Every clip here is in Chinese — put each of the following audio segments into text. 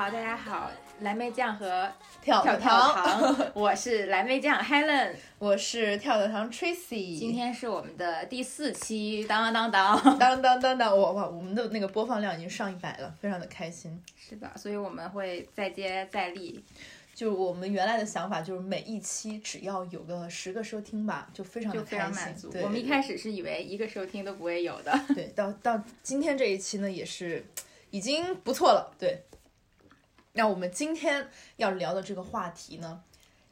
好，大家好，蓝莓酱和跳跳跳糖，我是蓝莓酱 Helen，我是跳跳糖 Tracy。今天是我们的第四期，当当当当当当当当，我哇，我们的那个播放量已经上一百了，非常的开心。是的，所以我们会再接再厉。就我们原来的想法，就是每一期只要有个十个收听吧，就非常就非常满足。我们一开始是以为一个收听都不会有的，对，到到今天这一期呢，也是已经不错了。对，那我们今天要聊的这个话题呢，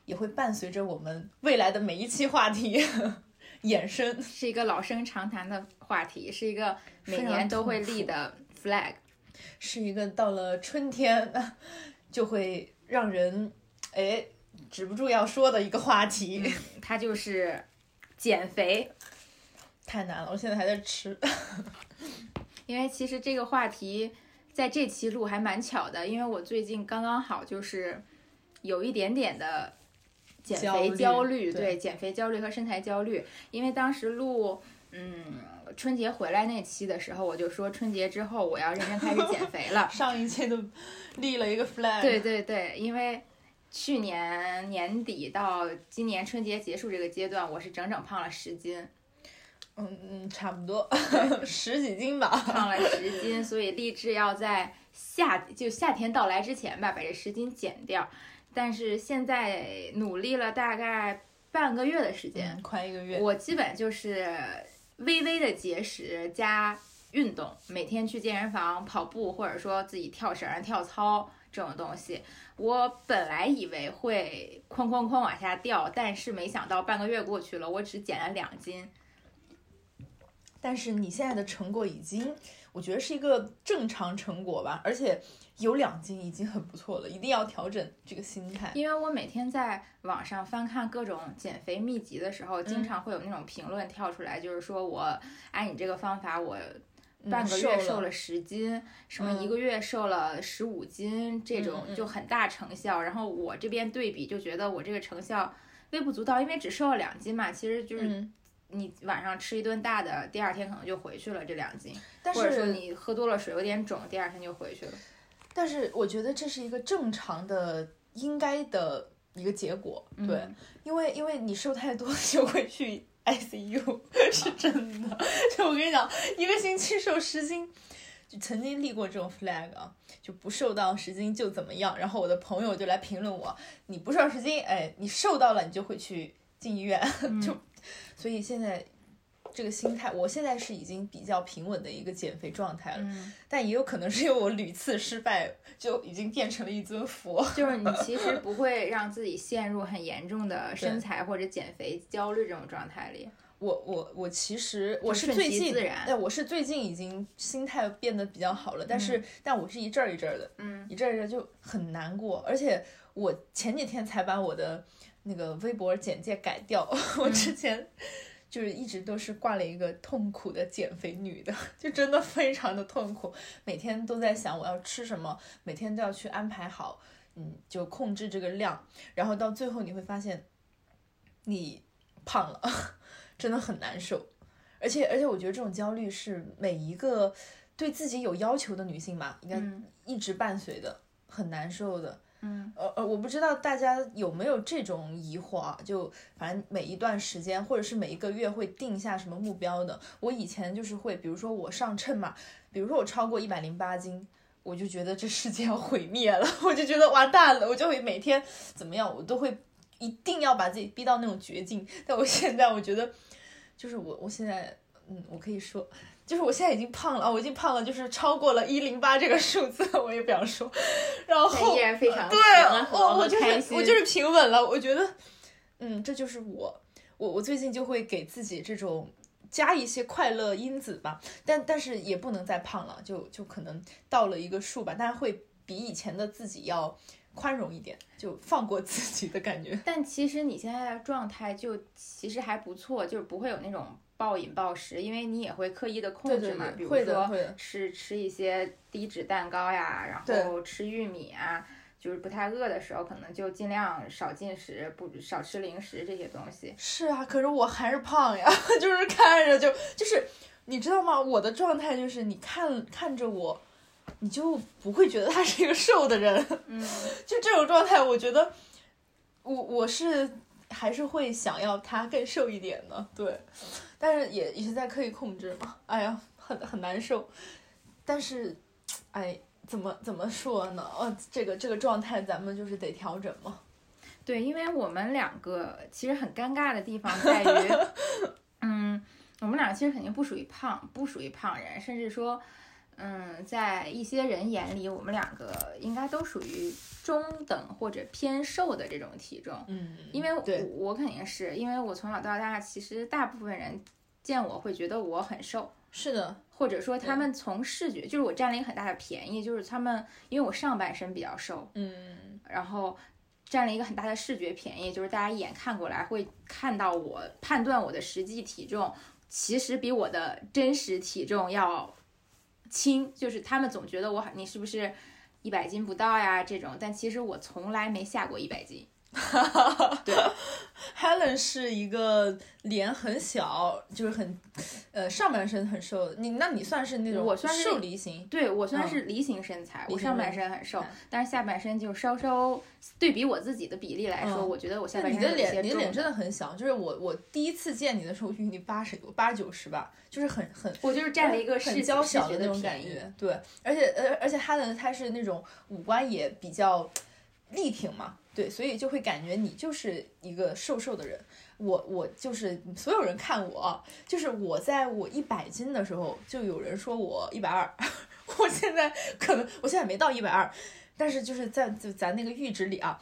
也会伴随着我们未来的每一期话题 衍生，是一个老生常谈的话题，是一个每年都会立的 flag，是一个到了春天 就会让人。哎，止不住要说的一个话题，它就是减肥，太难了，我现在还在吃。因为其实这个话题在这期录还蛮巧的，因为我最近刚刚好就是有一点点的减肥焦虑，对减肥焦虑和身材焦虑。因为当时录嗯春节回来那期的时候，我就说春节之后我要认真开始减肥了。上一期都立了一个 flag。对对对，因为。去年年底到今年春节结束这个阶段，我是整整胖了十斤，嗯嗯，差不多 十几斤吧，胖了十斤，所以立志要在夏就夏天到来之前吧，把这十斤减掉。但是现在努力了大概半个月的时间，快一个月，我基本就是微微的节食加运动，每天去健身房跑步，或者说自己跳绳、跳操这种东西。我本来以为会哐哐哐往下掉，但是没想到半个月过去了，我只减了两斤。但是你现在的成果已经，我觉得是一个正常成果吧，而且有两斤已经很不错了，一定要调整这个心态。因为我每天在网上翻看各种减肥秘籍的时候，经常会有那种评论跳出来，就是说我按你这个方法，我。半个月瘦了十斤，什么一个月瘦了十五斤，这种就很大成效。然后我这边对比就觉得我这个成效微不足道，因为只瘦了两斤嘛。其实就是你晚上吃一顿大的，第二天可能就回去了这两斤，或者说你喝多了水有点肿，第二天就回去了。但是我觉得这是一个正常的、应该的一个结果，对，因为因为你瘦太多就会去。ICU 是真的，就我跟你讲，一个星期瘦十斤，就曾经立过这种 flag 啊，就不瘦到十斤就怎么样。然后我的朋友就来评论我，你不瘦十斤，哎，你瘦到了你就会去进医院，就所以现在。这个心态，我现在是已经比较平稳的一个减肥状态了，但也有可能是因为我屡次失败，就已经变成了一尊佛。就是你其实不会让自己陷入很严重的身材或者减肥焦虑这种状态里。我我我其实我是最近，对，我是最近已经心态变得比较好了，但是但我是一阵儿一阵儿的，嗯，一阵儿一阵儿就很难过，而且我前几天才把我的那个微博简介改掉，我之前。就是一直都是挂了一个痛苦的减肥女的，就真的非常的痛苦，每天都在想我要吃什么，每天都要去安排好，嗯，就控制这个量，然后到最后你会发现，你胖了，真的很难受，而且而且我觉得这种焦虑是每一个对自己有要求的女性吧，应该一直伴随的，很难受的。嗯，呃呃，我不知道大家有没有这种疑惑啊？就反正每一段时间或者是每一个月会定下什么目标的。我以前就是会，比如说我上称嘛，比如说我超过一百零八斤，我就觉得这世界要毁灭了，我就觉得完蛋了，我就会每天怎么样，我都会一定要把自己逼到那种绝境。但我现在我觉得，就是我我现在，嗯，我可以说。就是我现在已经胖了，我已经胖了，就是超过了一零八这个数字，我也不想说。然后依然非常对，我我就是我就是平稳了。我觉得，嗯，这就是我，我我最近就会给自己这种加一些快乐因子吧，但但是也不能再胖了，就就可能到了一个数吧，但是会比以前的自己要宽容一点，就放过自己的感觉。但其实你现在的状态就其实还不错，就是不会有那种。暴饮暴食，因为你也会刻意的控制嘛，比如说吃吃一些低脂蛋糕呀，然后吃玉米啊，就是不太饿的时候，可能就尽量少进食，不少吃零食这些东西。是啊，可是我还是胖呀，就是看着就就是，你知道吗？我的状态就是，你看看着我你就不会觉得他是一个瘦的人。嗯，就这种状态，我觉得我我是还是会想要他更瘦一点的，对，但是也也是在刻意控制嘛。哎呀，很很难受，但是，哎。怎么怎么说呢？呃，这个这个状态咱们就是得调整嘛。对，因为我们两个其实很尴尬的地方在于，嗯，我们俩其实肯定不属于胖，不属于胖人，甚至说，嗯，在一些人眼里，我们两个应该都属于中等或者偏瘦的这种体重。嗯，因为我我肯定是因为我从小到大，其实大部分人见我会觉得我很瘦。是的。或者说他们从视觉，就是我占了一个很大的便宜，就是他们因为我上半身比较瘦，嗯，然后占了一个很大的视觉便宜，就是大家一眼看过来会看到我判断我的实际体重其实比我的真实体重要轻，就是他们总觉得我你是不是一百斤不到呀这种，但其实我从来没下过一百斤。哈哈哈，对，Helen 是一个脸很小，就是很，呃，上半身很瘦。你那你算是那种我算是瘦梨型，对我算是梨形身材。我上半身很瘦，但是下半身就稍稍对比我自己的比例来说，我觉得我下半身你的脸，你的脸真的很小。就是我我第一次见你的时候，我觉得你八十多，八九十吧，就是很很，我就是占了一个很娇小的那种感觉。对，而且呃而且 Helen 她是那种五官也比较力挺嘛。对，所以就会感觉你就是一个瘦瘦的人，我我就是所有人看我，就是我在我一百斤的时候，就有人说我一百二，我现在可能我现在没到一百二，但是就是在就咱那个阈值里啊，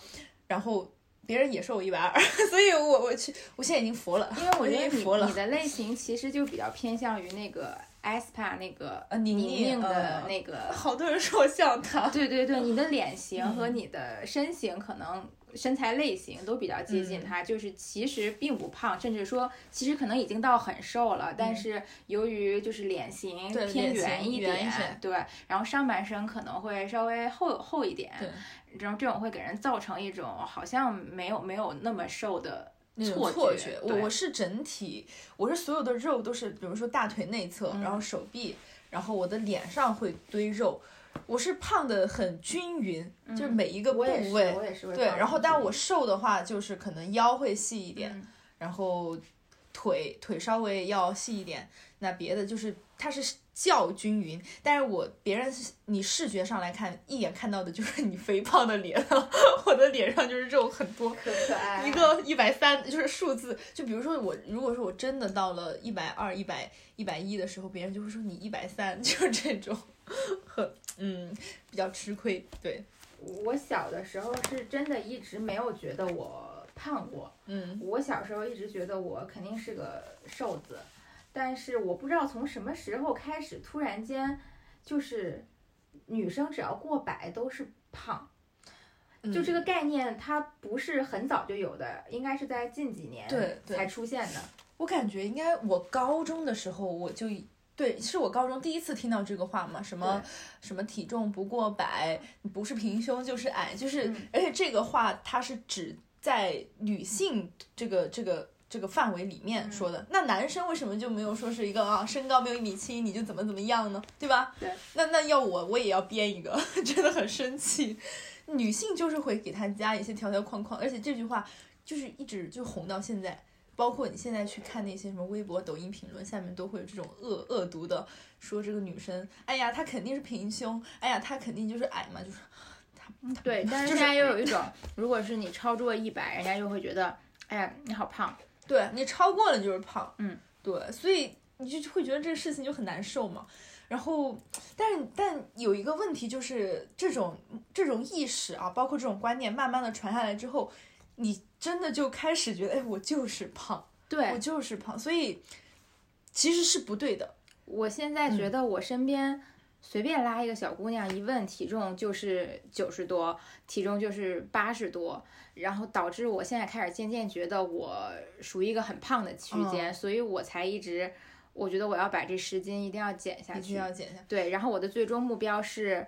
然后别人也说我一百二，所以我我去，我现在已经服了，因为我觉得你你的类型其实就比较偏向于那个。Aespa 那个呃宁宁的那个，好多人说我像她。对对对，你的脸型和你的身形可能身材类型都比较接近他，就是其实并不胖，甚至说其实可能已经到很瘦了，但是由于就是脸型偏圆一点，对，然后上半身可能会稍微厚厚一点，然后这种会给人造成一种好像没有没有那么瘦的。那种错觉，我我是整体，我是所有的肉都是，比如说大腿内侧，然后手臂，然后我的脸上会堆肉，我是胖的很均匀，就是每一个部位，对，然后但我瘦的话，就是可能腰会细一点，然后腿腿稍微要细一点，那别的就是它是。较均匀，但是我别人你视觉上来看，一眼看到的就是你肥胖的脸，我的脸上就是肉很多，可可爱。一个一百三就是数字，就比如说我，如果说我真的到了一百二、一百一百一的时候，别人就会说你一百三，就是这种，很嗯比较吃亏。对，我小的时候是真的一直没有觉得我胖过，嗯，我小时候一直觉得我肯定是个瘦子。但是我不知道从什么时候开始，突然间，就是女生只要过百都是胖，就这个概念它不是很早就有的，应该是在近几年对才出现的。我感觉应该我高中的时候我就对，是我高中第一次听到这个话嘛，什么什么体重不过百，不是平胸就是矮，就是而且这个话它是指在女性这个这个。这个范围里面说的，那男生为什么就没有说是一个啊，身高没有一米七你就怎么怎么样呢？对吧？对。那那要我我也要编一个，真的很生气。女性就是会给他加一些条条框框，而且这句话就是一直就红到现在。包括你现在去看那些什么微博、抖音评论，下面都会有这种恶恶毒的，说这个女生，哎呀，她肯定是平胸，哎呀，她肯定就是矮嘛，就是她。对，但是现在又有一 种，如果是你超过一百，人家又会觉得，哎呀，你好胖。对你超过了就是胖，嗯，对，所以你就会觉得这个事情就很难受嘛。然后，但是但有一个问题就是这种这种意识啊，包括这种观念，慢慢的传下来之后，你真的就开始觉得，哎，我就是胖，对我就是胖，所以其实是不对的。我现在觉得我身边随便拉一个小姑娘，一问体重就是九十多，体重就是八十多。然后导致我现在开始渐渐觉得我属于一个很胖的区间，所以我才一直，我觉得我要把这十斤一定要减下去，一定要减下。对，然后我的最终目标是，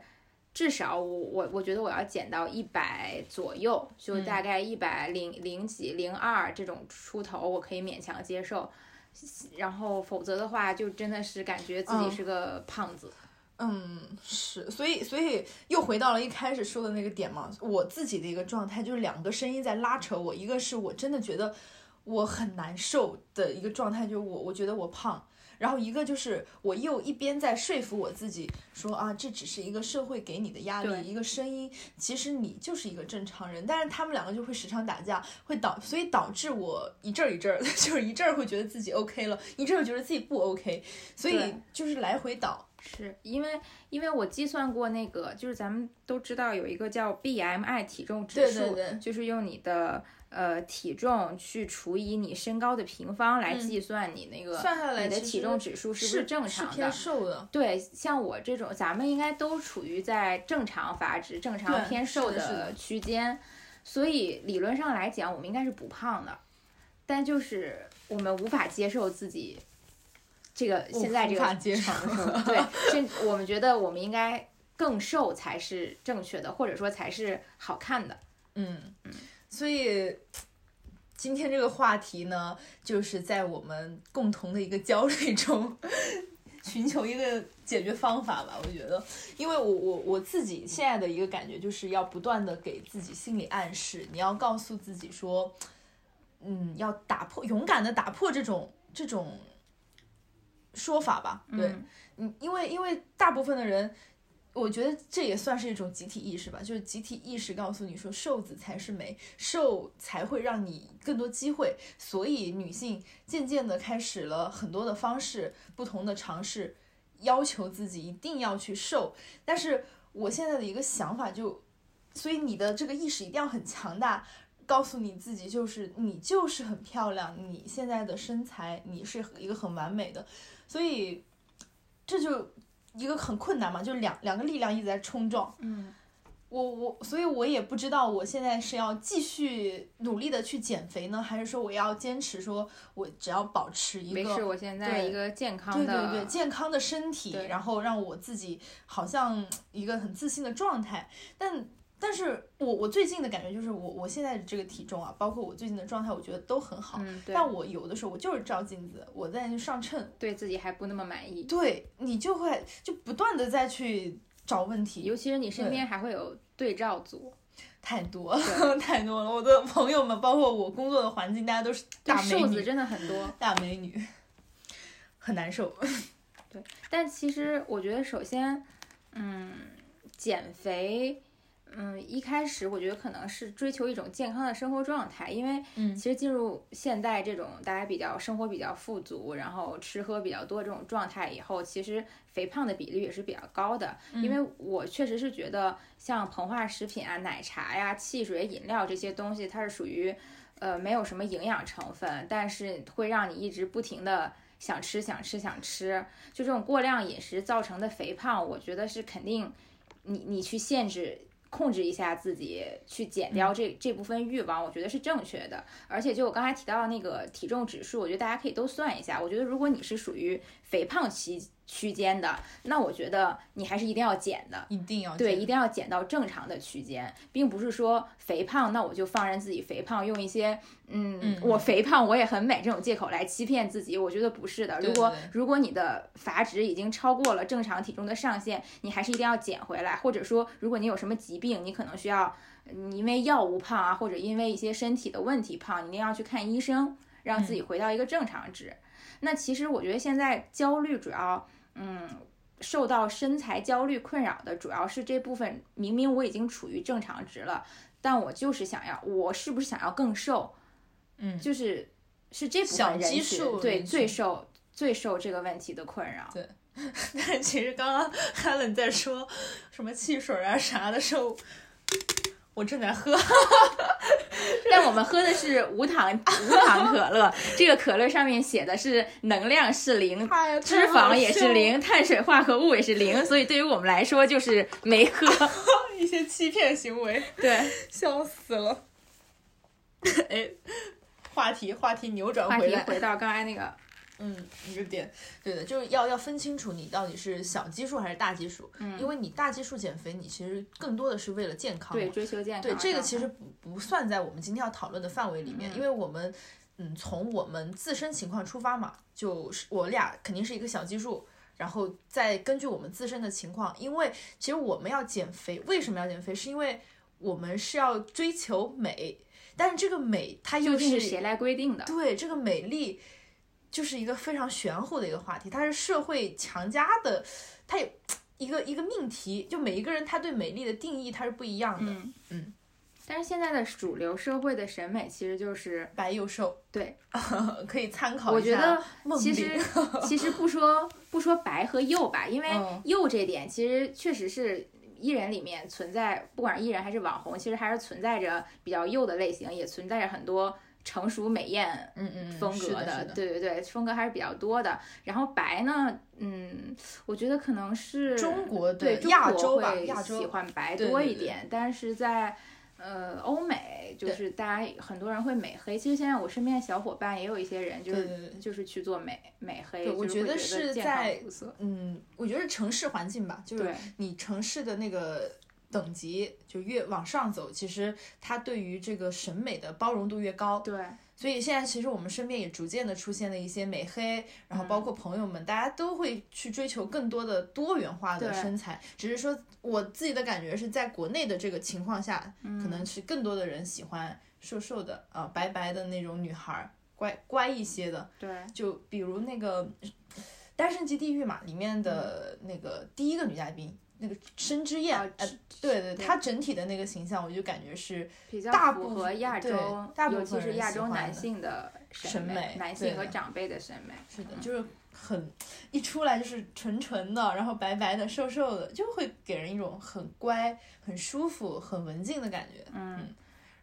至少我我我觉得我要减到一百左右，就大概一百零零几零二这种出头，我可以勉强接受。然后否则的话，就真的是感觉自己是个胖子。嗯，是，所以所以又回到了一开始说的那个点嘛，我自己的一个状态就是两个声音在拉扯我，一个是我真的觉得我很难受的一个状态，就是我我觉得我胖。然后一个就是我又一边在说服我自己说啊，这只是一个社会给你的压力，一个声音，其实你就是一个正常人。但是他们两个就会时常打架，会导，所以导致我一阵儿一阵儿的，就是一阵儿会觉得自己 OK 了，一阵儿觉得自己不 OK，所以就是来回倒。是因为因为我计算过那个，就是咱们都知道有一个叫 BMI 体重指数，就是用你的。呃，体重去除以你身高的平方来计算你那个算下来你的体重指数是不是正常的？偏瘦的。对，像我这种，咱们应该都处于在正常阀值、正常偏瘦的区间，所以理论上来讲，我们应该是不胖的。但就是我们无法接受自己这个现在这个对，甚我们觉得我们应该更瘦才是正确的，或者说才是好看的。嗯嗯。所以今天这个话题呢，就是在我们共同的一个焦虑中，寻求一个解决方法吧。我觉得，因为我我我自己现在的一个感觉，就是要不断的给自己心理暗示，你要告诉自己说，嗯，要打破，勇敢的打破这种这种说法吧。对，嗯，因为因为大部分的人。我觉得这也算是一种集体意识吧，就是集体意识告诉你说瘦子才是美，瘦才会让你更多机会，所以女性渐渐的开始了很多的方式，不同的尝试，要求自己一定要去瘦。但是我现在的一个想法就，所以你的这个意识一定要很强大，告诉你自己就是你就是很漂亮，你现在的身材你是一个很完美的，所以这就。一个很困难嘛，就是两两个力量一直在冲撞。嗯，我我，所以我也不知道我现在是要继续努力的去减肥呢，还是说我要坚持说，我只要保持一个，没事，我现在一个健康的，对对对，健康的身体，然后让我自己好像一个很自信的状态，但。但是我我最近的感觉就是我我现在的这个体重啊，包括我最近的状态，我觉得都很好。嗯，但我有的时候我就是照镜子，我在上秤，对自己还不那么满意。对你就会就不断的再去找问题，尤其是你身边还会有对照组，太多 太多了。我的朋友们，包括我工作的环境，大家都是大美女，真的很多大美女，很难受。对，但其实我觉得，首先，嗯，减肥。嗯，一开始我觉得可能是追求一种健康的生活状态，因为嗯，其实进入现代这种大家比较生活比较富足，然后吃喝比较多这种状态以后，其实肥胖的比率也是比较高的。因为我确实是觉得像膨化食品啊、奶茶呀、汽水、饮料这些东西，它是属于呃没有什么营养成分，但是会让你一直不停的想吃、想吃、想吃，就这种过量饮食造成的肥胖，我觉得是肯定你你去限制。控制一下自己，去减掉这这部分欲望，我觉得是正确的。而且就我刚才提到的那个体重指数，我觉得大家可以都算一下。我觉得如果你是属于肥胖期。区间的，那我觉得你还是一定要减的，一定要对，一定要减到正常的区间，并不是说肥胖，那我就放任自己肥胖，用一些嗯，我肥胖我也很美这种借口来欺骗自己，我觉得不是的。如果如果你的阀值已经超过了正常体重的上限，你还是一定要减回来，或者说如果你有什么疾病，你可能需要你因为药物胖啊，或者因为一些身体的问题胖，你一定要去看医生，让自己回到一个正常值。那其实我觉得现在焦虑主要。嗯，受到身材焦虑困扰的主要是这部分。明明我已经处于正常值了，但我就是想要，我是不是想要更瘦？嗯，就是是这部分人群对最受最受这个问题的困扰。对，但其实刚刚 Helen 在说什么汽水啊啥的时候。我正在喝，但我们喝的是无糖无糖可乐。这个可乐上面写的是能量是零，脂肪也是零，碳水化合物也是零，所以对于我们来说就是没喝。一些欺骗行为，对，笑死了。哎，话题话题扭转回来，回到刚才那个。嗯，一个点，对的，就是要要分清楚你到底是小基数还是大基数，嗯，因为你大基数减肥，你其实更多的是为了健康，对，追求健康，对，这个其实不不算在我们今天要讨论的范围里面，因为我们，嗯，从我们自身情况出发嘛，就是我俩肯定是一个小基数，然后再根据我们自身的情况，因为其实我们要减肥，为什么要减肥？是因为我们是要追求美，但是这个美它又是谁来规定的？对，这个美丽就是一个非常玄乎的一个话题，它是社会强加的，它有一个一个命题，就每一个人他对美丽的定义它是不一样的。嗯嗯。但是现在的主流社会的审美其实就是白又瘦，对，可以参考一下。我觉得其实 其实不说不说白和幼吧，因为幼这点其实确实是艺人里面存在，不管是艺人还是网红，其实还是存在着比较幼的类型，也存在着很多成熟美艳嗯嗯风格的，对对对，风格还是比较多的。然后白呢，嗯，我觉得可能是中国对亚洲吧，亚洲。喜欢白多一点，但是在。呃，欧美就是大家很多人会美黑，其实现在我身边的小伙伴也有一些人就是就是去做美美黑，我觉得是在嗯，我觉得城市环境吧，就是你城市的那个等级就越往上走，其实它对于这个审美的包容度越高。对。所以现在其实我们身边也逐渐的出现了一些美黑，然后包括朋友们，大家都会去追求更多的多元化的身材。只是说我自己的感觉是在国内的这个情况下，可能是更多的人喜欢瘦瘦的啊，白白的那种女孩，乖乖一些的。对，就比如那个《单身即地狱》嘛，里面的那个第一个女嘉宾。那个申之燕，呃，对对，他整体的那个形象，我就感觉是比较符合亚洲，尤其是亚洲男性的审美，男性和长辈的审美。是的，就是很一出来就是纯纯的，然后白白的、瘦瘦的，就会给人一种很乖、很舒服、很文静的感觉。嗯，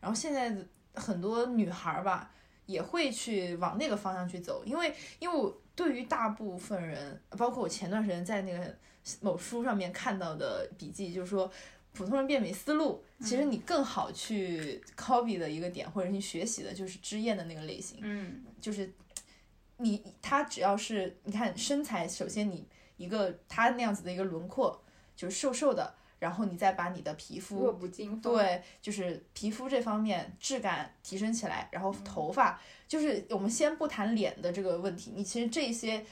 然后现在很多女孩吧，也会去往那个方向去走，因为因为我对于大部分人，包括我前段时间在那个。某书上面看到的笔记就是说，普通人变美思路，其实你更好去 copy 的一个点，或者你学习的就是知燕的那个类型。嗯，就是你他只要是你看身材，首先你一个他那样子的一个轮廓，就是瘦瘦的，然后你再把你的皮肤对，就是皮肤这方面质感提升起来，然后头发，就是我们先不谈脸的这个问题，你其实这些。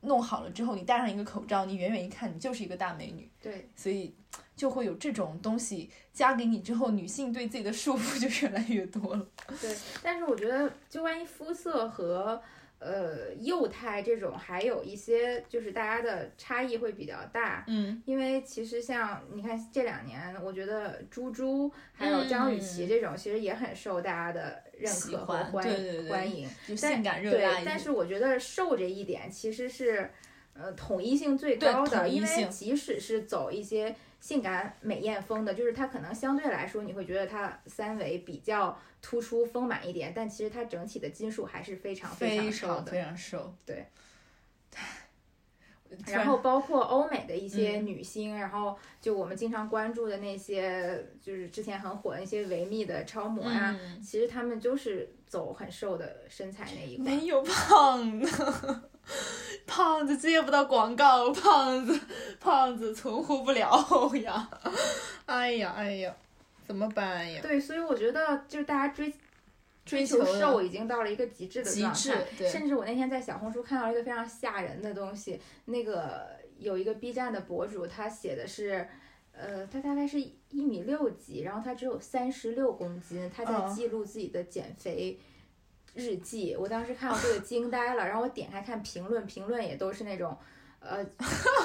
弄好了之后，你戴上一个口罩，你远远一看，你就是一个大美女。对，所以就会有这种东西加给你之后，女性对自己的束缚就越来越多了。对，但是我觉得，就万一肤色和。呃，幼态这种还有一些，就是大家的差异会比较大。嗯，因为其实像你看这两年，我觉得猪猪还有张雨绮这种，其实也很受大家的认可和欢欢迎，性感热辣。对，但是我觉得瘦这一点其实是呃统一性最高的，因为即使是走一些。性感美艳风的，就是它可能相对来说你会觉得它三围比较突出丰满一点，但其实它整体的斤数还是非常非常瘦的，非常瘦。对。然后包括欧美的一些女星，然后就我们经常关注的那些，就是之前很火的那些维密的超模呀，其实她们就是走很瘦的身材那一块。没有胖的。胖子接不到广告，胖子胖子存活不了呀！哎呀哎呀，怎么办呀？对，所以我觉得就是大家追追求瘦已经到了一个极致的状态。甚至我那天在小红书看到一个非常吓人的东西，那个有一个 B 站的博主，他写的是，呃，他大概是一米六几，然后他只有三十六公斤，他在记录自己的减肥。日记，我当时看到这个惊呆了，然后我点开看评论，评论也都是那种，呃，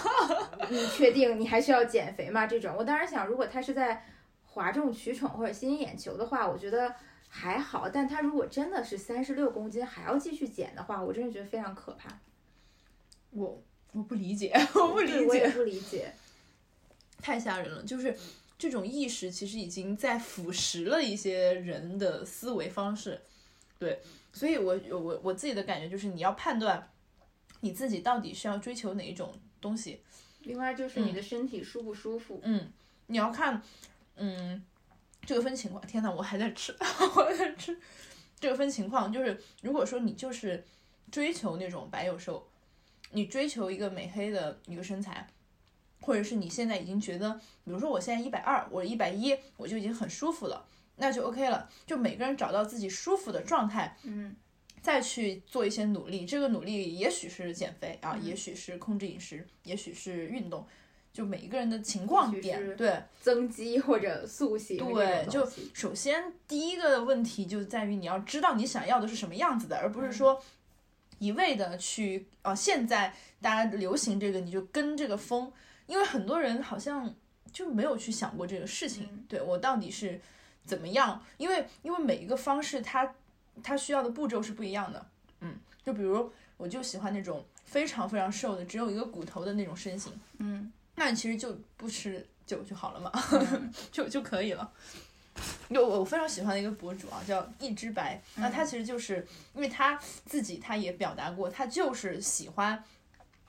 你确定你还需要减肥吗？这种，我当时想，如果他是在哗众取宠或者吸引眼球的话，我觉得还好，但他如果真的是三十六公斤还要继续减的话，我真的觉得非常可怕。我我不理解，我不理解，我也不理解，太吓人了，就是这种意识其实已经在腐蚀了一些人的思维方式，对。所以，我我我自己的感觉就是，你要判断你自己到底是要追求哪一种东西。另外，就是你的身体舒不舒服。嗯，你要看，嗯，这个分情况。天呐，我还在吃，我还在吃。这个分情况，就是如果说你就是追求那种白又瘦，你追求一个美黑的一个身材，或者是你现在已经觉得，比如说我现在一百二，我一百一，我就已经很舒服了。那就 OK 了，就每个人找到自己舒服的状态，嗯，再去做一些努力。这个努力也许是减肥啊，也许是控制饮食，也许是运动，就每一个人的情况点对增肌或者塑形。对，就首先第一个问题就在于你要知道你想要的是什么样子的，而不是说一味的去啊，现在大家流行这个你就跟这个风，因为很多人好像就没有去想过这个事情。对我到底是怎么样？因为因为每一个方式它。它需要的步骤是不一样的，嗯，就比如我就喜欢那种非常非常瘦的，只有一个骨头的那种身形，嗯，那你其实就不吃酒就好了嘛，就就可以了。有我非常喜欢的一个博主啊，叫一只白，那他其实就是因为他自己他也表达过，他就是喜欢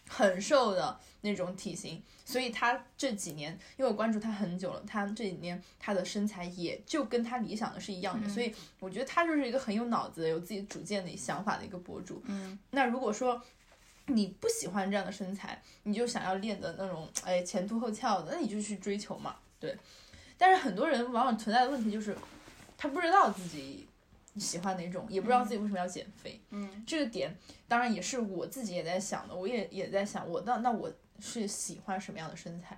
很瘦的那种体型。所以他这几年，因为我关注他很久了，他这几年他的身材也就跟他理想的是一样的，所以我觉得他就是一个很有脑子、有自己主见的想法的一个博主。嗯，那如果说你不喜欢这样的身材，你就想要练的那种，哎，前凸后翘的，那你就去追求嘛。对，但是很多人往往存在的问题就是，他不知道自己喜欢哪种，也不知道自己为什么要减肥。嗯，这个点当然也是我自己也在想的，我也也在想，我那那我。是喜欢什么样的身材？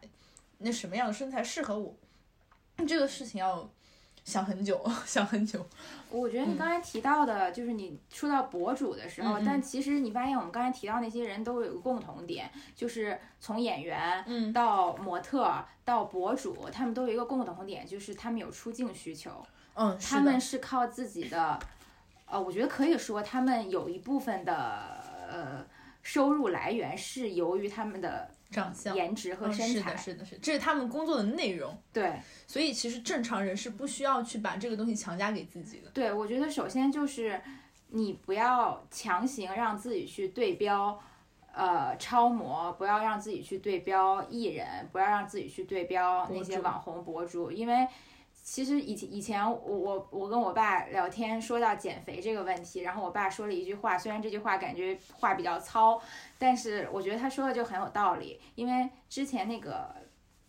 那什么样的身材适合我？这个事情要想很久，想很久。我觉得你刚才提到的，就是你说到博主的时候，但其实你发现我们刚才提到那些人都有个共同点，就是从演员到模特到博主，他们都有一个共同点，就是他们有出镜需求。嗯，他们是靠自己的，呃，我觉得可以说他们有一部分的，呃。收入来源是由于他们的长相、颜值和身材，是的，是的，是，这是他们工作的内容。对，所以其实正常人是不需要去把这个东西强加给自己的。对，我觉得首先就是你不要强行让自己去对标，呃，超模，不要让自己去对标艺人，不要让自己去对标那些网红博主，因为。其实以前以前我我我跟我爸聊天说到减肥这个问题，然后我爸说了一句话，虽然这句话感觉话比较糙，但是我觉得他说的就很有道理。因为之前那个，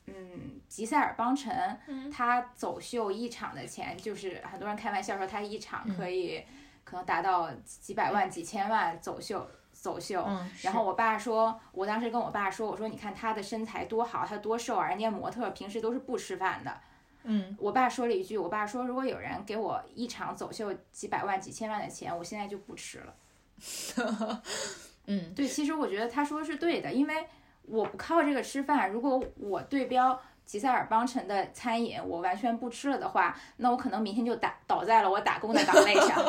嗯，吉塞尔邦辰，他走秀一场的钱，就是很多人开玩笑说他一场可以可能达到几百万、几千万走秀走秀。然后我爸说，我当时跟我爸说，我说你看他的身材多好，他多瘦啊，人家模特平时都是不吃饭的。嗯，我爸说了一句，我爸说，如果有人给我一场走秀几百万、几千万的钱，我现在就不吃了。嗯，对，其实我觉得他说的是对的，因为我不靠这个吃饭。如果我对标吉塞尔邦辰的餐饮，我完全不吃了的话，那我可能明天就打倒在了我打工的岗位上，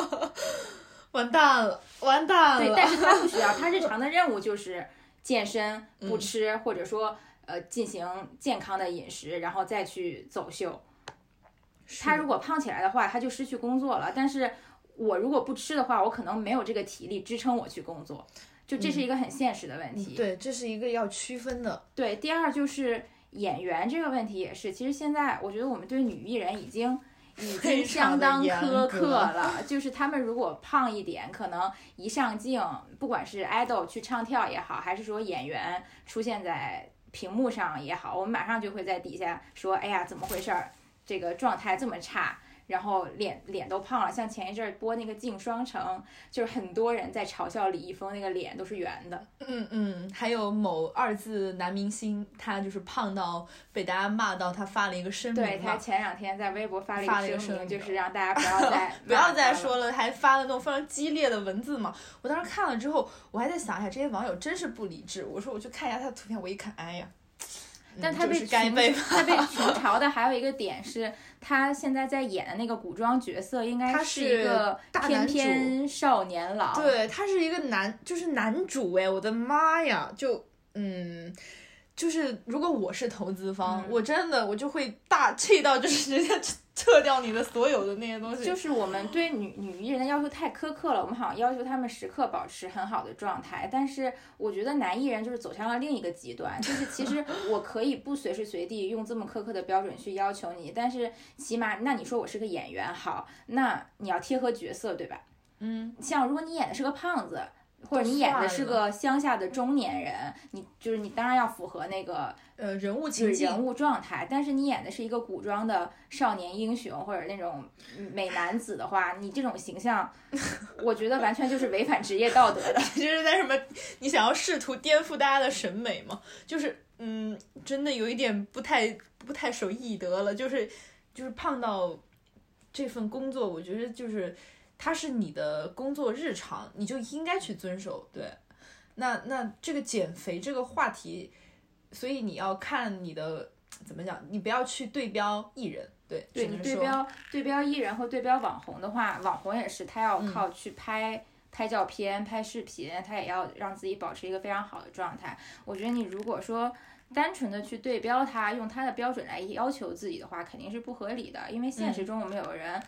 完蛋了，完蛋了。对，但是他不 需要，他日常的任务就是健身、不吃，或者说呃进行健康的饮食，然后再去走秀。他如果胖起来的话，他就失去工作了。但是我如果不吃的话，我可能没有这个体力支撑我去工作，就这是一个很现实的问题。对，这是一个要区分的。对，第二就是演员这个问题也是。其实现在我觉得我们对女艺人已经 已经相当苛刻 了。就是他们如果胖一点，可能一上镜，不管是 idol 去唱跳也好，还是说演员出现在屏幕上也好，我们马上就会在底下说：“哎呀，怎么回事儿？”这个状态这么差，然后脸脸都胖了，像前一阵儿播那个《镜双城》，就是很多人在嘲笑李易峰那个脸都是圆的。嗯嗯，还有某二字男明星，他就是胖到被大家骂到，他发了一个声明。对他前两天在微博发了一个声明，就是让大 家不要再 不要再说了，还发了那种非常激烈的文字嘛。我当时看了之后，我还在想，哎呀，这些网友真是不理智。我说我去看一下他的图片，我一看，哎呀。但他被群他被 群嘲的还有一个点是，他现在在演的那个古装角色应该是一个翩翩少年郎。对他是一个男，就是男主哎，我的妈呀！就嗯，就是如果我是投资方，我真的我就会大气到就是直接。撤掉你的所有的那些东西，就是我们对女女艺人的要求太苛刻了。我们好像要求他们时刻保持很好的状态，但是我觉得男艺人就是走向了另一个极端。就是其实 我可以不随时随地用这么苛刻的标准去要求你，但是起码那你说我是个演员，好，那你要贴合角色，对吧？嗯，像如果你演的是个胖子，或者你演的是个乡下的中年人，你就是你当然要符合那个呃人物情境、人物状态。但是你演的是一个古装的少年英雄或者那种美男子的话，你这种形象，我觉得完全就是违反职业道德的。就是在什么？你想要试图颠覆大家的审美吗？就是嗯，真的有一点不太不太守艺德了。就是就是胖到这份工作，我觉得就是。它是你的工作日常，你就应该去遵守。对，那那这个减肥这个话题，所以你要看你的怎么讲，你不要去对标艺人。对，对你对标对标艺人和对标网红的话，网红也是他要靠去拍拍照片、拍视频，他也要让自己保持一个非常好的状态。我觉得你如果说单纯的去对标他，用他的标准来要求自己的话，肯定是不合理的。因为现实中我们有个人。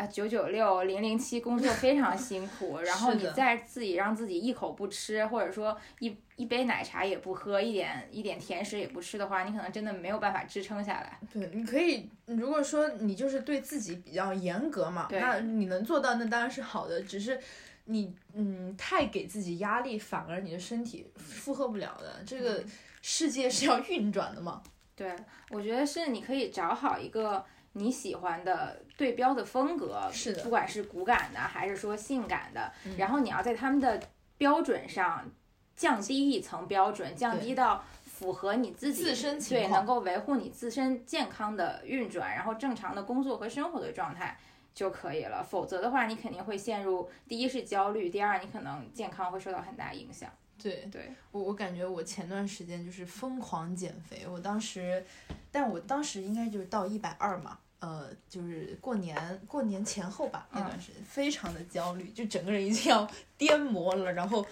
啊，九九六零零七工作非常辛苦，然后你再自己让自己一口不吃，或者说一一杯奶茶也不喝，一点一点甜食也不吃的话，你可能真的没有办法支撑下来。对，你可以，如果说你就是对自己比较严格嘛，那你能做到，那当然是好的。只是你嗯太给自己压力，反而你的身体负荷不了的。这个世界是要运转的嘛。对，我觉得是你可以找好一个。你喜欢的对标的风格是的，不管是骨感的还是说性感的，然后你要在他们的标准上降低一层标准，降低到符合你自己自身对能够维护你自身健康的运转，然后正常的工作和生活的状态就可以了。否则的话，你肯定会陷入第一是焦虑，第二你可能健康会受到很大影响。对。对，我我感觉我前段时间就是疯狂减肥，我当时，但我当时应该就是到一百二嘛，呃，就是过年过年前后吧那段时间，非常的焦虑，就整个人已经要颠磨了，然后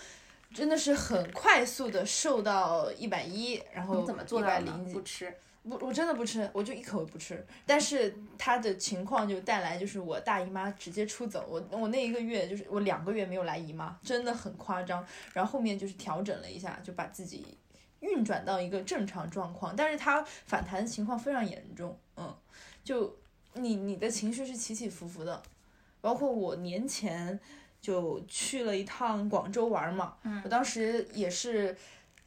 真的是很快速的瘦到一百一，然后一百零几，不吃。不，我真的不吃，我就一口也不吃。但是他的情况就带来，就是我大姨妈直接出走。我我那一个月就是我两个月没有来姨妈，真的很夸张。然后后面就是调整了一下，就把自己运转到一个正常状况。但是它反弹的情况非常严重，嗯，就你你的情绪是起起伏伏的。包括我年前就去了一趟广州玩嘛，我当时也是。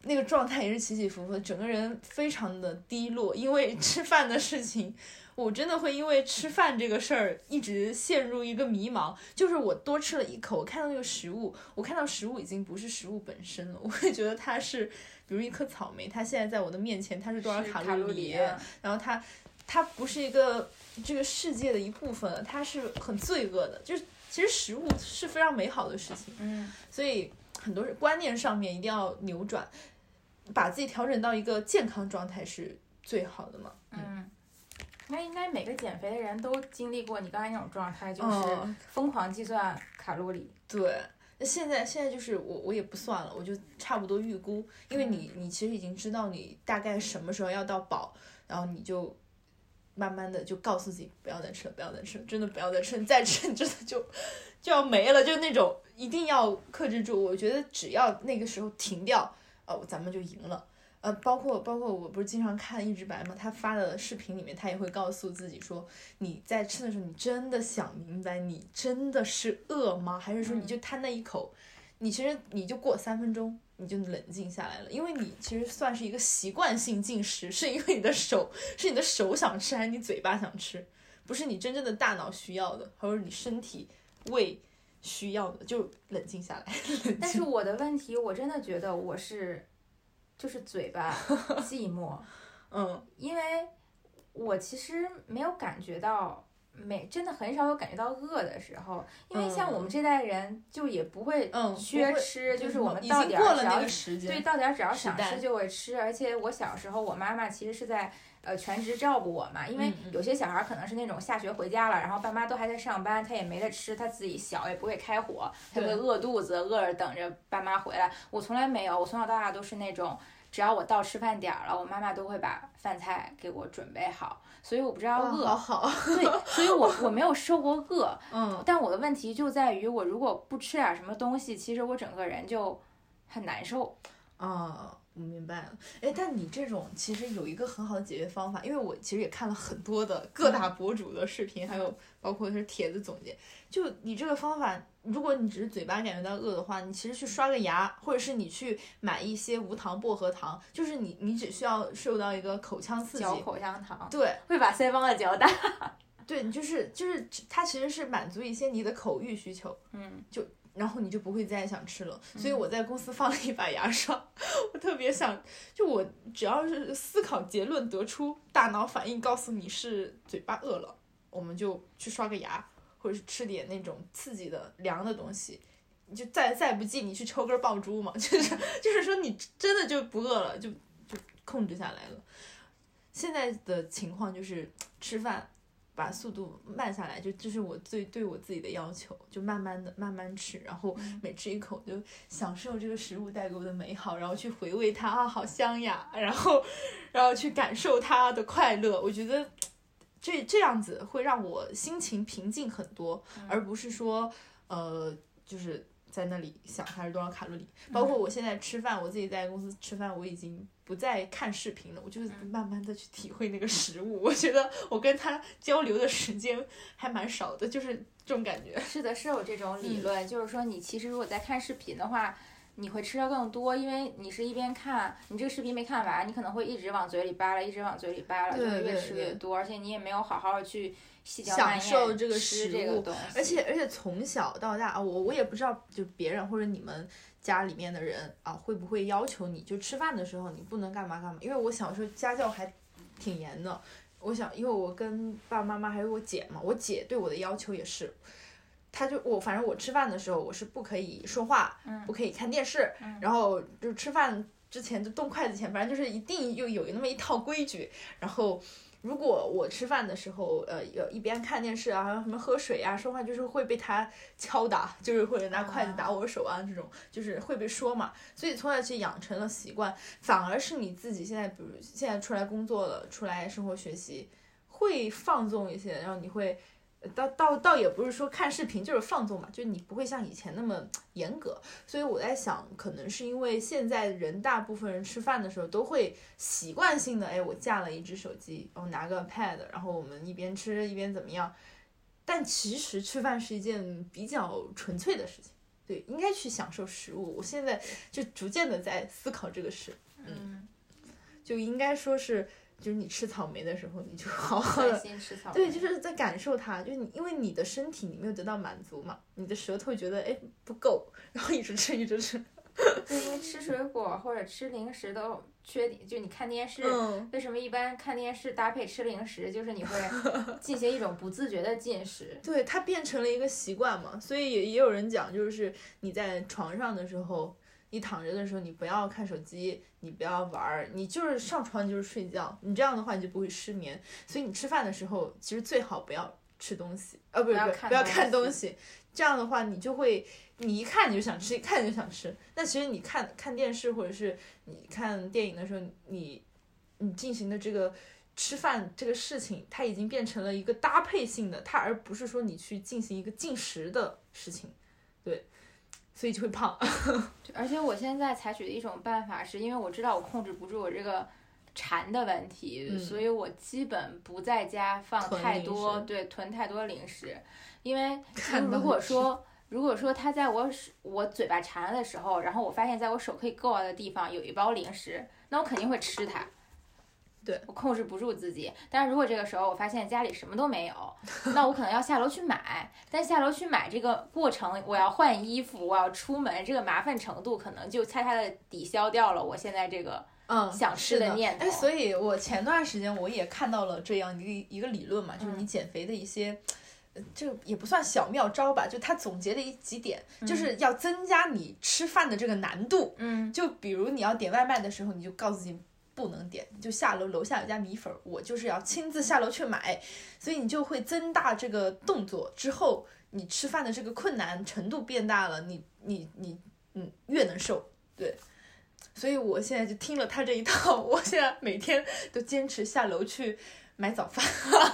那个状态也是起起伏伏，整个人非常的低落，因为吃饭的事情，我真的会因为吃饭这个事儿一直陷入一个迷茫。就是我多吃了一口，我看到那个食物，我看到食物已经不是食物本身了，我会觉得它是，比如一颗草莓，它现在在我的面前，它是多少卡路里？然后它，它不是一个这个世界的一部分，它是很罪恶的。就是其实食物是非常美好的事情，嗯，所以很多观念上面一定要扭转。把自己调整到一个健康状态是最好的嘛？嗯，那应该每个减肥的人都经历过你刚才那种状态，就是疯狂计算卡路里。对，那现在现在就是我我也不算了，我就差不多预估，因为你你其实已经知道你大概什么时候要到饱，然后你就慢慢的就告诉自己不要再吃了，不要再吃了，真的不要再吃，你再吃你真的就就要没了，就那种一定要克制住。我觉得只要那个时候停掉。哦，咱们就赢了。呃，包括包括，我不是经常看一直白吗？他发的视频里面，他也会告诉自己说，你在吃的时候，你真的想明白，你真的是饿吗？还是说你就贪那一口？你其实你就过三分钟，你就冷静下来了，因为你其实算是一个习惯性进食，是因为你的手是你的手想吃，还是你嘴巴想吃？不是你真正的大脑需要的，或者你身体胃。需要的就冷静下来。但是我的问题，我真的觉得我是，就是嘴巴 寂寞，嗯，因为我其实没有感觉到，没真的很少有感觉到饿的时候，因为像我们这代人就也不会缺吃，就是我们到点儿只要对到点儿只要想吃就会吃，而且我小时候我妈妈其实是在。呃，全职照顾我嘛，因为有些小孩可能是那种下学回家了，然后爸妈都还在上班，他也没得吃，他自己小也不会开火，他会饿肚子，饿着等着爸妈回来。我从来没有，我从小到大都是那种，只要我到吃饭点儿了，我妈妈都会把饭菜给我准备好，所以我不知道饿。好好。对，所以我我没有受过饿。嗯。但我的问题就在于，我如果不吃点什么东西，其实我整个人就很难受。啊。我明白了，哎，但你这种其实有一个很好的解决方法，因为我其实也看了很多的各大博主的视频，还有包括是帖子总结。就你这个方法，如果你只是嘴巴感觉到饿的话，你其实去刷个牙，或者是你去买一些无糖薄荷糖，就是你你只需要受到一个口腔刺激，嚼口香糖，对，会把腮帮子嚼大。对，你就是就是它其实是满足一些你的口欲需求，嗯，就。然后你就不会再想吃了，所以我在公司放了一把牙刷，我特别想，就我只要是思考结论得出，大脑反应告诉你是嘴巴饿了，我们就去刷个牙，或者是吃点那种刺激的凉的东西，你就再再不济你去抽根爆珠嘛，就是就是说你真的就不饿了，就就控制下来了。现在的情况就是吃饭。把速度慢下来，就这是我最对我自己的要求，就慢慢的慢慢吃，然后每吃一口就享受这个食物带给我的美好，然后去回味它啊，好香呀，然后然后去感受它的快乐。我觉得这这样子会让我心情平静很多，而不是说呃就是在那里想它是多少卡路里。包括我现在吃饭，我自己在公司吃饭，我已经。不再看视频了，我就是慢慢的去体会那个食物。我觉得我跟他交流的时间还蛮少的，就是这种感觉。是的，是有这种理论，就是说你其实如果在看视频的话，你会吃的更多，因为你是一边看，你这个视频没看完，你可能会一直往嘴里扒拉，一直往嘴里扒拉，就会越吃越多，而且你也没有好好去细嚼慢咽这个食物。而且而且从小到大啊，我我也不知道，就别人或者你们。家里面的人啊，会不会要求你就吃饭的时候你不能干嘛干嘛？因为我小时候家教还挺严的。我想，因为我跟爸爸妈妈还有我姐嘛，我姐对我的要求也是，她就我反正我吃饭的时候我是不可以说话，嗯不可以看电视，然后就吃饭之前就动筷子前，反正就是一定又有那么一套规矩，然后。如果我吃饭的时候，呃，有一边看电视啊，什么喝水啊，说话就是会被他敲打，就是或者拿筷子打我手啊，这种就是会被说嘛。所以从小去养成了习惯，反而是你自己现在，比如现在出来工作了，出来生活学习，会放纵一些，然后你会。倒倒倒也不是说看视频就是放纵嘛，就你不会像以前那么严格，所以我在想，可能是因为现在人大部分人吃饭的时候都会习惯性的，哎，我架了一只手机，我拿个 pad，然后我们一边吃一边怎么样？但其实吃饭是一件比较纯粹的事情，对，应该去享受食物。我现在就逐渐的在思考这个事，嗯，就应该说是。就是你吃草莓的时候，你就好好的，对，就是在感受它。就是你，因为你的身体你没有得到满足嘛，你的舌头觉得哎不够，然后一直吃一直吃。对因为吃水果或者吃零食都缺点，就你看电视，为什么一般看电视搭配吃零食？就是你会进行一种不自觉的进食。对，它变成了一个习惯嘛，所以也也有人讲，就是你在床上的时候。你躺着的时候，你不要看手机，你不要玩儿，你就是上床就是睡觉。你这样的话，你就不会失眠。所以你吃饭的时候，其实最好不要吃东西，呃，不是不是，不要看东西。这样的话，你就会，你一看你就想吃，一看就想吃。那其实你看看电视或者是你看电影的时候，你你进行的这个吃饭这个事情，它已经变成了一个搭配性的，它而不是说你去进行一个进食的事情，对。所以就会胖，而且我现在采取的一种办法是，因为我知道我控制不住我这个馋的问题，所以我基本不在家放太多，对，囤太多零食。因为 如果说如果说他在我我嘴巴馋的时候，然后我发现在我手可以够到的地方有一包零食，那我肯定会吃它。对我控制不住自己，但是如果这个时候我发现家里什么都没有，那我可能要下楼去买。但下楼去买这个过程，我要换衣服，我要出门，这个麻烦程度可能就恰恰的抵消掉了我现在这个嗯想吃的念头。哎，所以我前段时间我也看到了这样一个一个理论嘛，就是你减肥的一些，这也不算小妙招吧，就他总结的一几点，就是要增加你吃饭的这个难度。嗯，就比如你要点外卖的时候，你就告诉自己。不能点，就下楼楼下有家米粉，我就是要亲自下楼去买，所以你就会增大这个动作，之后你吃饭的这个困难程度变大了，你你你嗯越能瘦，对，所以我现在就听了他这一套，我现在每天都坚持下楼去。买早饭。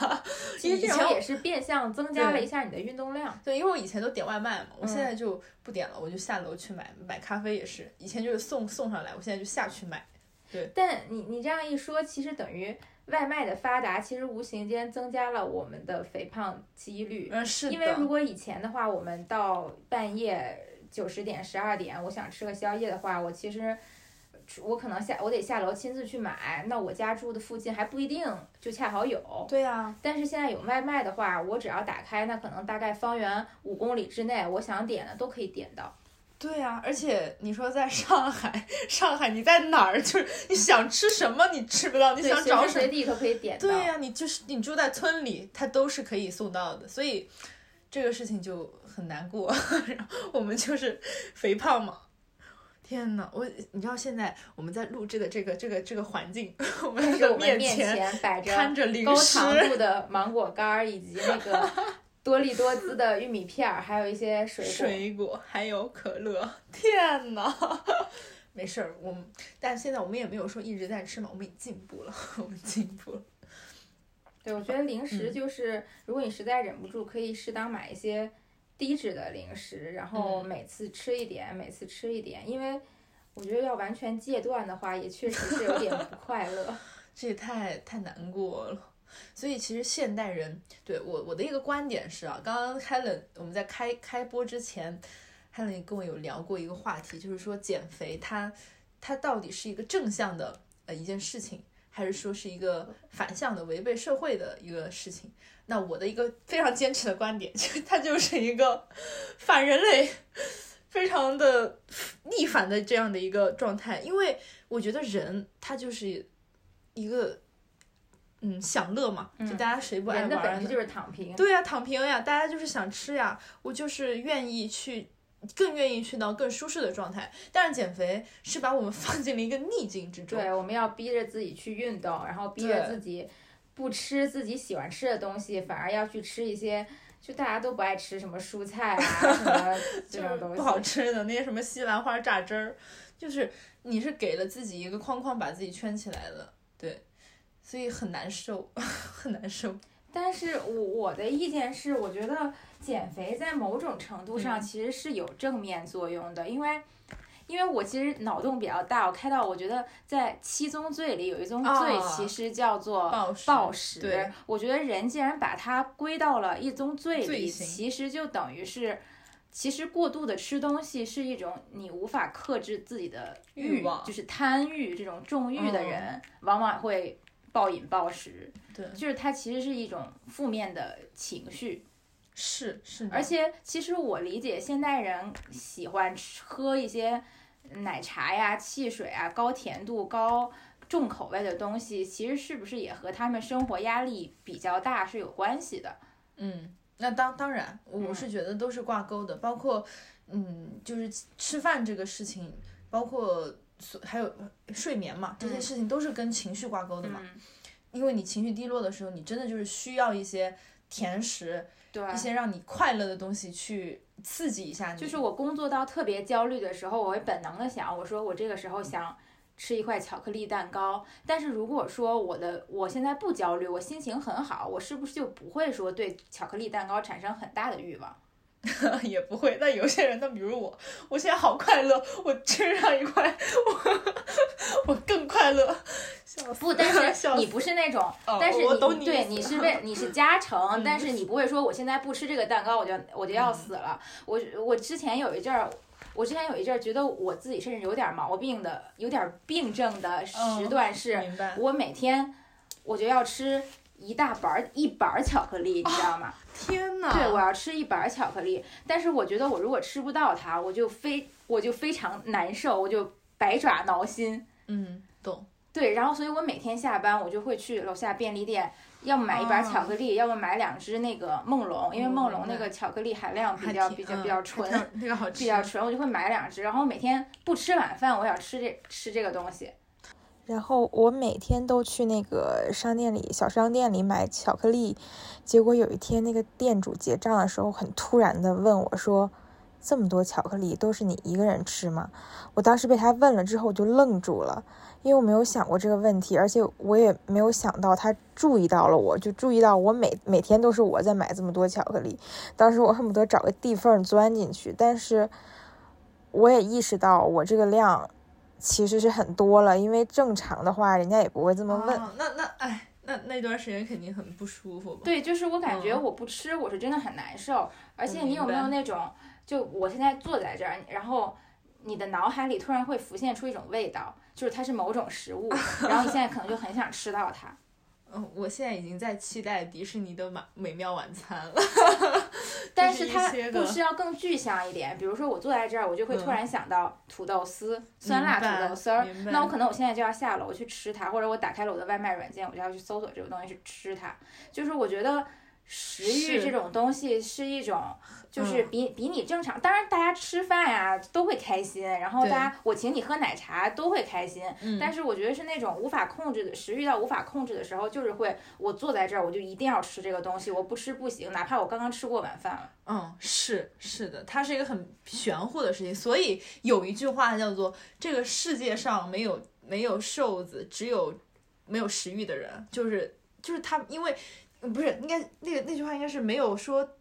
其实这种也是变相增加了一下你的运动量。对，因为我以前都点外卖嘛，我现在就不点了，我就下楼去买买咖啡也是。以前就是送送上来，我现在就下去买。对。但你你这样一说，其实等于外卖的发达，其实无形间增加了我们的肥胖几率。嗯，是因为如果以前的话，我们到半夜九十点、十二点，我想吃个宵夜的话，我其实。我可能下我得下楼亲自去买，那我家住的附近还不一定就恰好有。对啊。但是现在有外卖的话，我只要打开，那可能大概方圆五公里之内，我想点的都可以点到。对呀，而且你说在上海，上海你在哪儿，就是你想吃什么你吃不到，你想找随时随地都可以点到。对呀，你就是你住在村里，它都是可以送到的，所以这个事情就很难过。我们就是肥胖嘛。天呐，我你知道现在我们在录制的这个这个这个环境，我们面前摆着高糖度的芒果干儿，以及那个多利多滋的玉米片儿，还有一些水果，水果还有可乐。天呐，没事儿，我们但现在我们也没有说一直在吃嘛，我们也进步了，我们进步了。对，我觉得零食就是，如果你实在忍不住，可以适当买一些。低脂的零食，然后每次吃一点，每次吃一点，因为我觉得要完全戒断的话，也确实是有点不快乐。这也太太难过了。所以其实现代人，对我我的一个观点是啊，刚刚 Helen 我们在开开播之前，Helen 跟我有聊过一个话题，就是说减肥它它到底是一个正向的呃一件事情，还是说是一个反向的违背社会的一个事情？那我的一个非常坚持的观点，就它就是一个反人类、非常的逆反的这样的一个状态。因为我觉得人他就是一个嗯享乐嘛，就大家谁不爱玩？人的本质就是躺平。对呀，躺平呀，大家就是想吃呀。我就是愿意去，更愿意去到更舒适的状态。但是减肥是把我们 放进了一个逆境之中。对，我们要逼着自己去运动，然后逼着自己。不吃自己喜欢吃的东西，反而要去吃一些就大家都不爱吃什么蔬菜啊什么 这种东西，不好吃的那些什么西兰花榨汁儿，就是你是给了自己一个框框把自己圈起来的，对，所以很难受，很难受。但是我我的意见是，我觉得减肥在某种程度上其实是有正面作用的，因为。因为我其实脑洞比较大，我开到我觉得在七宗罪里有一宗罪其实叫做暴食。对，我觉得人既然把它归到了一宗罪里，其实就等于是，其实过度的吃东西是一种你无法克制自己的欲望，就是贪欲这种重欲的人往往会暴饮暴食。对，就是它其实是一种负面的情绪。是是，而且其实我理解现代人喜欢吃喝一些。奶茶呀、汽水啊、高甜度、高重口味的东西，其实是不是也和他们生活压力比较大是有关系的？嗯，那当当然，我是觉得都是挂钩的。包括，嗯，就是吃饭这个事情，包括所还有睡眠嘛，这些事情都是跟情绪挂钩的嘛。因为你情绪低落的时候，你真的就是需要一些甜食，对，一些让你快乐的东西去。刺激一下你，就是我工作到特别焦虑的时候，我会本能的想，我说我这个时候想吃一块巧克力蛋糕。但是如果说我的我现在不焦虑，我心情很好，我是不是就不会说对巧克力蛋糕产生很大的欲望？也不会。但有些人，那比如我，我现在好快乐，我吃上一块，我 我更快乐。不，但是 你不是那种，但是你对你是为你是加成，但是你不会说我现在不吃这个蛋糕，我就我就要死了。我我之前有一阵儿，我之前有一阵儿觉得我自己甚至有点毛病的，有点病症的时段是，我每天我就要吃一大板儿一板儿巧克力，你知道吗？天呐！对，我要吃一板巧克力，但是我觉得我如果吃不到它，我就非我就非常难受，我就百爪挠心。嗯，懂。对，然后所以我每天下班我就会去楼下便利店，要么买一板巧克力，要么买两只那个梦龙，因为梦龙那个巧克力含量比较比较比较纯，比较纯，我就会买两只。然后每天不吃晚饭，我要吃这吃这个东西。然后我每天都去那个商店里、小商店里买巧克力，结果有一天那个店主结账的时候，很突然的问我说：“这么多巧克力都是你一个人吃吗？我当时被他问了之后，就愣住了，因为我没有想过这个问题，而且我也没有想到他注意到了我，就注意到我每每天都是我在买这么多巧克力。当时我恨不得找个地缝钻进去，但是我也意识到我这个量其实是很多了，因为正常的话人家也不会这么问。那那哎，那那段时间肯定很不舒服吧？对，就是我感觉我不吃，我是真的很难受。而且你有没有那种？就我现在坐在这儿，然后你的脑海里突然会浮现出一种味道，就是它是某种食物，然后你现在可能就很想吃到它。嗯，我现在已经在期待迪士尼的美美妙晚餐了。但是它不需要更具象一点？比如说我坐在这儿，我就会突然想到土豆丝、酸辣土豆丝儿，那我可能我现在就要下楼去吃它，或者我打开了我的外卖软件，我就要去搜索这个东西去吃它。就是我觉得。食欲这种东西是一种，就是比比你正常。当然，大家吃饭呀都会开心，然后大家我请你喝奶茶都会开心。但是我觉得是那种无法控制的食欲到无法控制的时候，就是会我坐在这儿，我就一定要吃这个东西，我不吃不行，哪怕我刚刚吃过晚饭了。嗯，是是的，它是一个很玄乎的事情。所以有一句话叫做“这个世界上没有没有瘦子，只有没有食欲的人”，就是就是他因为。不是，应该那个那句话应该是没有说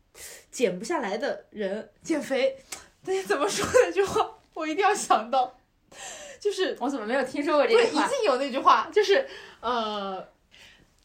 减不下来的人减肥。那怎么说那句话？我一定要想到，就是我怎么没有听说过这句话？一定有那句话，就是呃，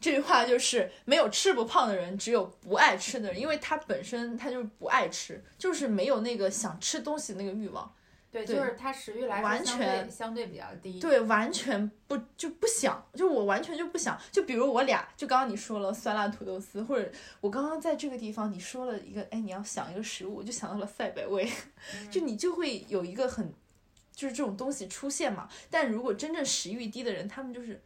这句话就是没有吃不胖的人，只有不爱吃的人，因为他本身他就是不爱吃，就是没有那个想吃东西的那个欲望。对，就是他食欲来完全相对比较低。对，完全不就不想，就我完全就不想。就比如我俩，就刚刚你说了酸辣土豆丝，或者我刚刚在这个地方你说了一个，哎，你要想一个食物，我就想到了赛百味，就你就会有一个很，就是这种东西出现嘛。但如果真正食欲低的人，他们就是。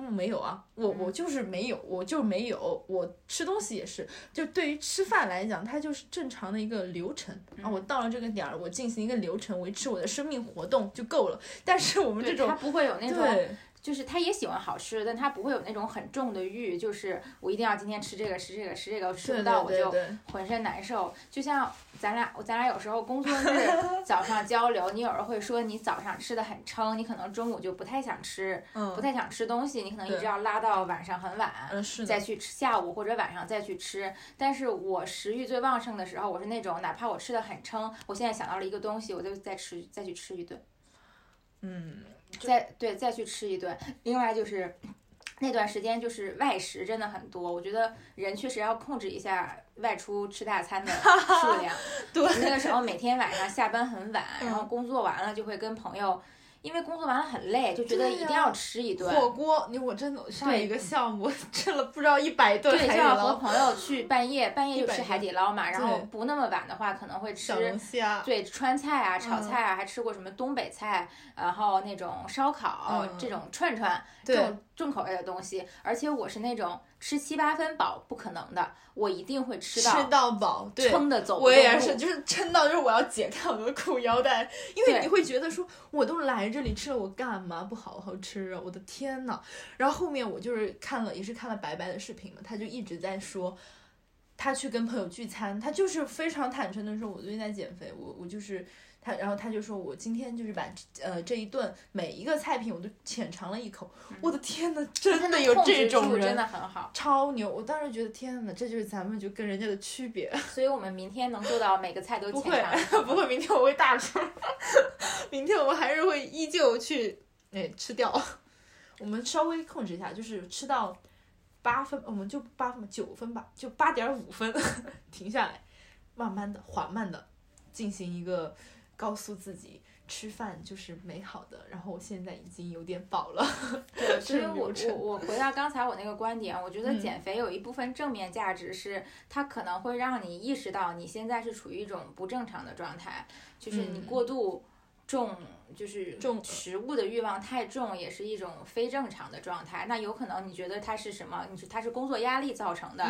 嗯，没有啊，我我就是没有，我就没有。我吃东西也是，就对于吃饭来讲，它就是正常的一个流程啊。我到了这个点儿，我进行一个流程，维持我的生命活动就够了。但是我们这种，它不会有那种。就是他也喜欢好吃，但他不会有那种很重的欲，就是我一定要今天吃这个吃这个吃这个，吃不到我就浑身难受。就像咱俩，咱俩有时候工作日 早上交流，你有时候会说你早上吃的很撑，你可能中午就不太想吃，不太想吃东西，你可能一直要拉到晚上很晚，再去吃下午或者晚上再去吃。但是我食欲最旺盛的时候，我是那种哪怕我吃的很撑，我现在想到了一个东西，我就再吃再去吃一顿。嗯。再对再去吃一顿，另外就是那段时间就是外食真的很多，我觉得人确实要控制一下外出吃大餐的数量。对，那个时候每天晚上下班很晚，然后工作完了就会跟朋友。因为工作完了很累，就觉得一定要吃一顿火锅。你我真的上一个项目吃了不知道一百顿对，就要和朋友去 半夜半夜就吃海底捞嘛，然后不那么晚的话可能会吃虾对川菜啊、炒菜啊，还吃过什么东北菜，然后那种烧烤这种串串这种重口味的东西。而且我是那种吃七八分饱不可能的，我一定会吃到吃到饱，撑的走。我也是，就是撑到就是我要解开我的裤腰带，因为你会觉得说我都来。这里吃了我干嘛不好好吃啊！我的天呐！然后后面我就是看了，也是看了白白的视频嘛，他就一直在说，他去跟朋友聚餐，他就是非常坦诚的说，我最近在减肥，我我就是。他然后他就说，我今天就是把呃这一顿每一个菜品我都浅尝了一口。我的天呐，真的有这种人，真的很好，超牛！我当时觉得天呐，这就是咱们就跟人家的区别。所以我们明天能做到每个菜都浅尝。不会，明天我会大吃。明天我们还是会依旧去哎吃掉。我们稍微控制一下，就是吃到八分，我们就八分九分吧，就八点五分 停下来，慢慢的、缓慢的进行一个。告诉自己吃饭就是美好的，然后我现在已经有点饱了。对，所以我我我回到刚才我那个观点，我觉得减肥有一部分正面价值是，它可能会让你意识到你现在是处于一种不正常的状态，就是你过度。重就是重食物的欲望太重，也是一种非正常的状态。那有可能你觉得它是什么？你是它是工作压力造成的，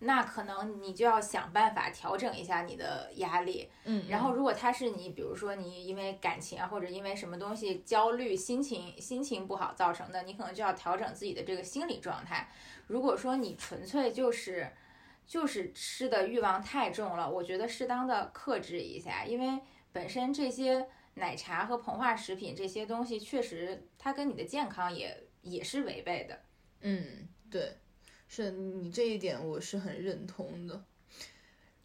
那可能你就要想办法调整一下你的压力。嗯，然后如果它是你，比如说你因为感情啊，或者因为什么东西焦虑、心情心情不好造成的，你可能就要调整自己的这个心理状态。如果说你纯粹就是。就是吃的欲望太重了，我觉得适当的克制一下，因为本身这些奶茶和膨化食品这些东西，确实它跟你的健康也也是违背的。嗯，对，是你这一点我是很认同的。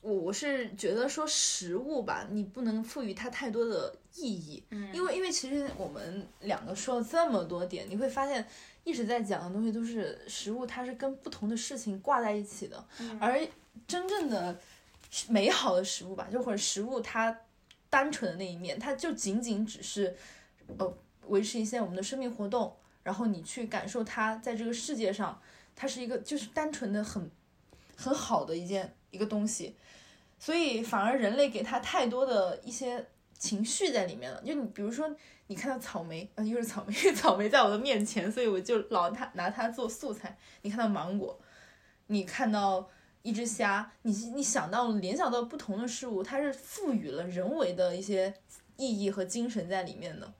我我是觉得说食物吧，你不能赋予它太多的意义，嗯，因为因为其实我们两个说了这么多点，你会发现一直在讲的东西都是食物，它是跟不同的事情挂在一起的，而真正的美好的食物吧，就或者食物它单纯的那一面，它就仅仅只是呃维持一些我们的生命活动，然后你去感受它在这个世界上，它是一个就是单纯的很很好的一件一个东西。所以反而人类给它太多的一些情绪在里面了。就你比如说，你看到草莓，啊，又是草莓，草莓在我的面前，所以我就老它拿它做素材。你看到芒果，你看到一只虾，你你想到联想到不同的事物，它是赋予了人为的一些意义和精神在里面的，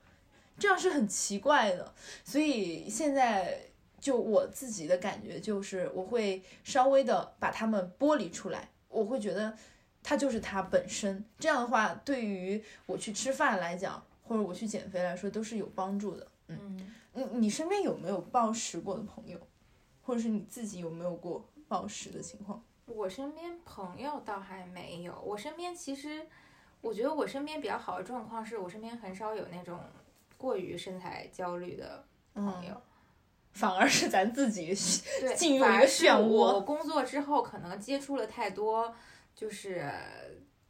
这样是很奇怪的。所以现在就我自己的感觉就是，我会稍微的把它们剥离出来，我会觉得。它就是它本身，这样的话，对于我去吃饭来讲，或者我去减肥来说，都是有帮助的。嗯，你你身边有没有暴食过的朋友，或者是你自己有没有过暴食的情况？我身边朋友倒还没有，我身边其实，我觉得我身边比较好的状况是我身边很少有那种过于身材焦虑的朋友，反而是咱自己 进入一个漩涡。我工作之后可能接触了太多。就是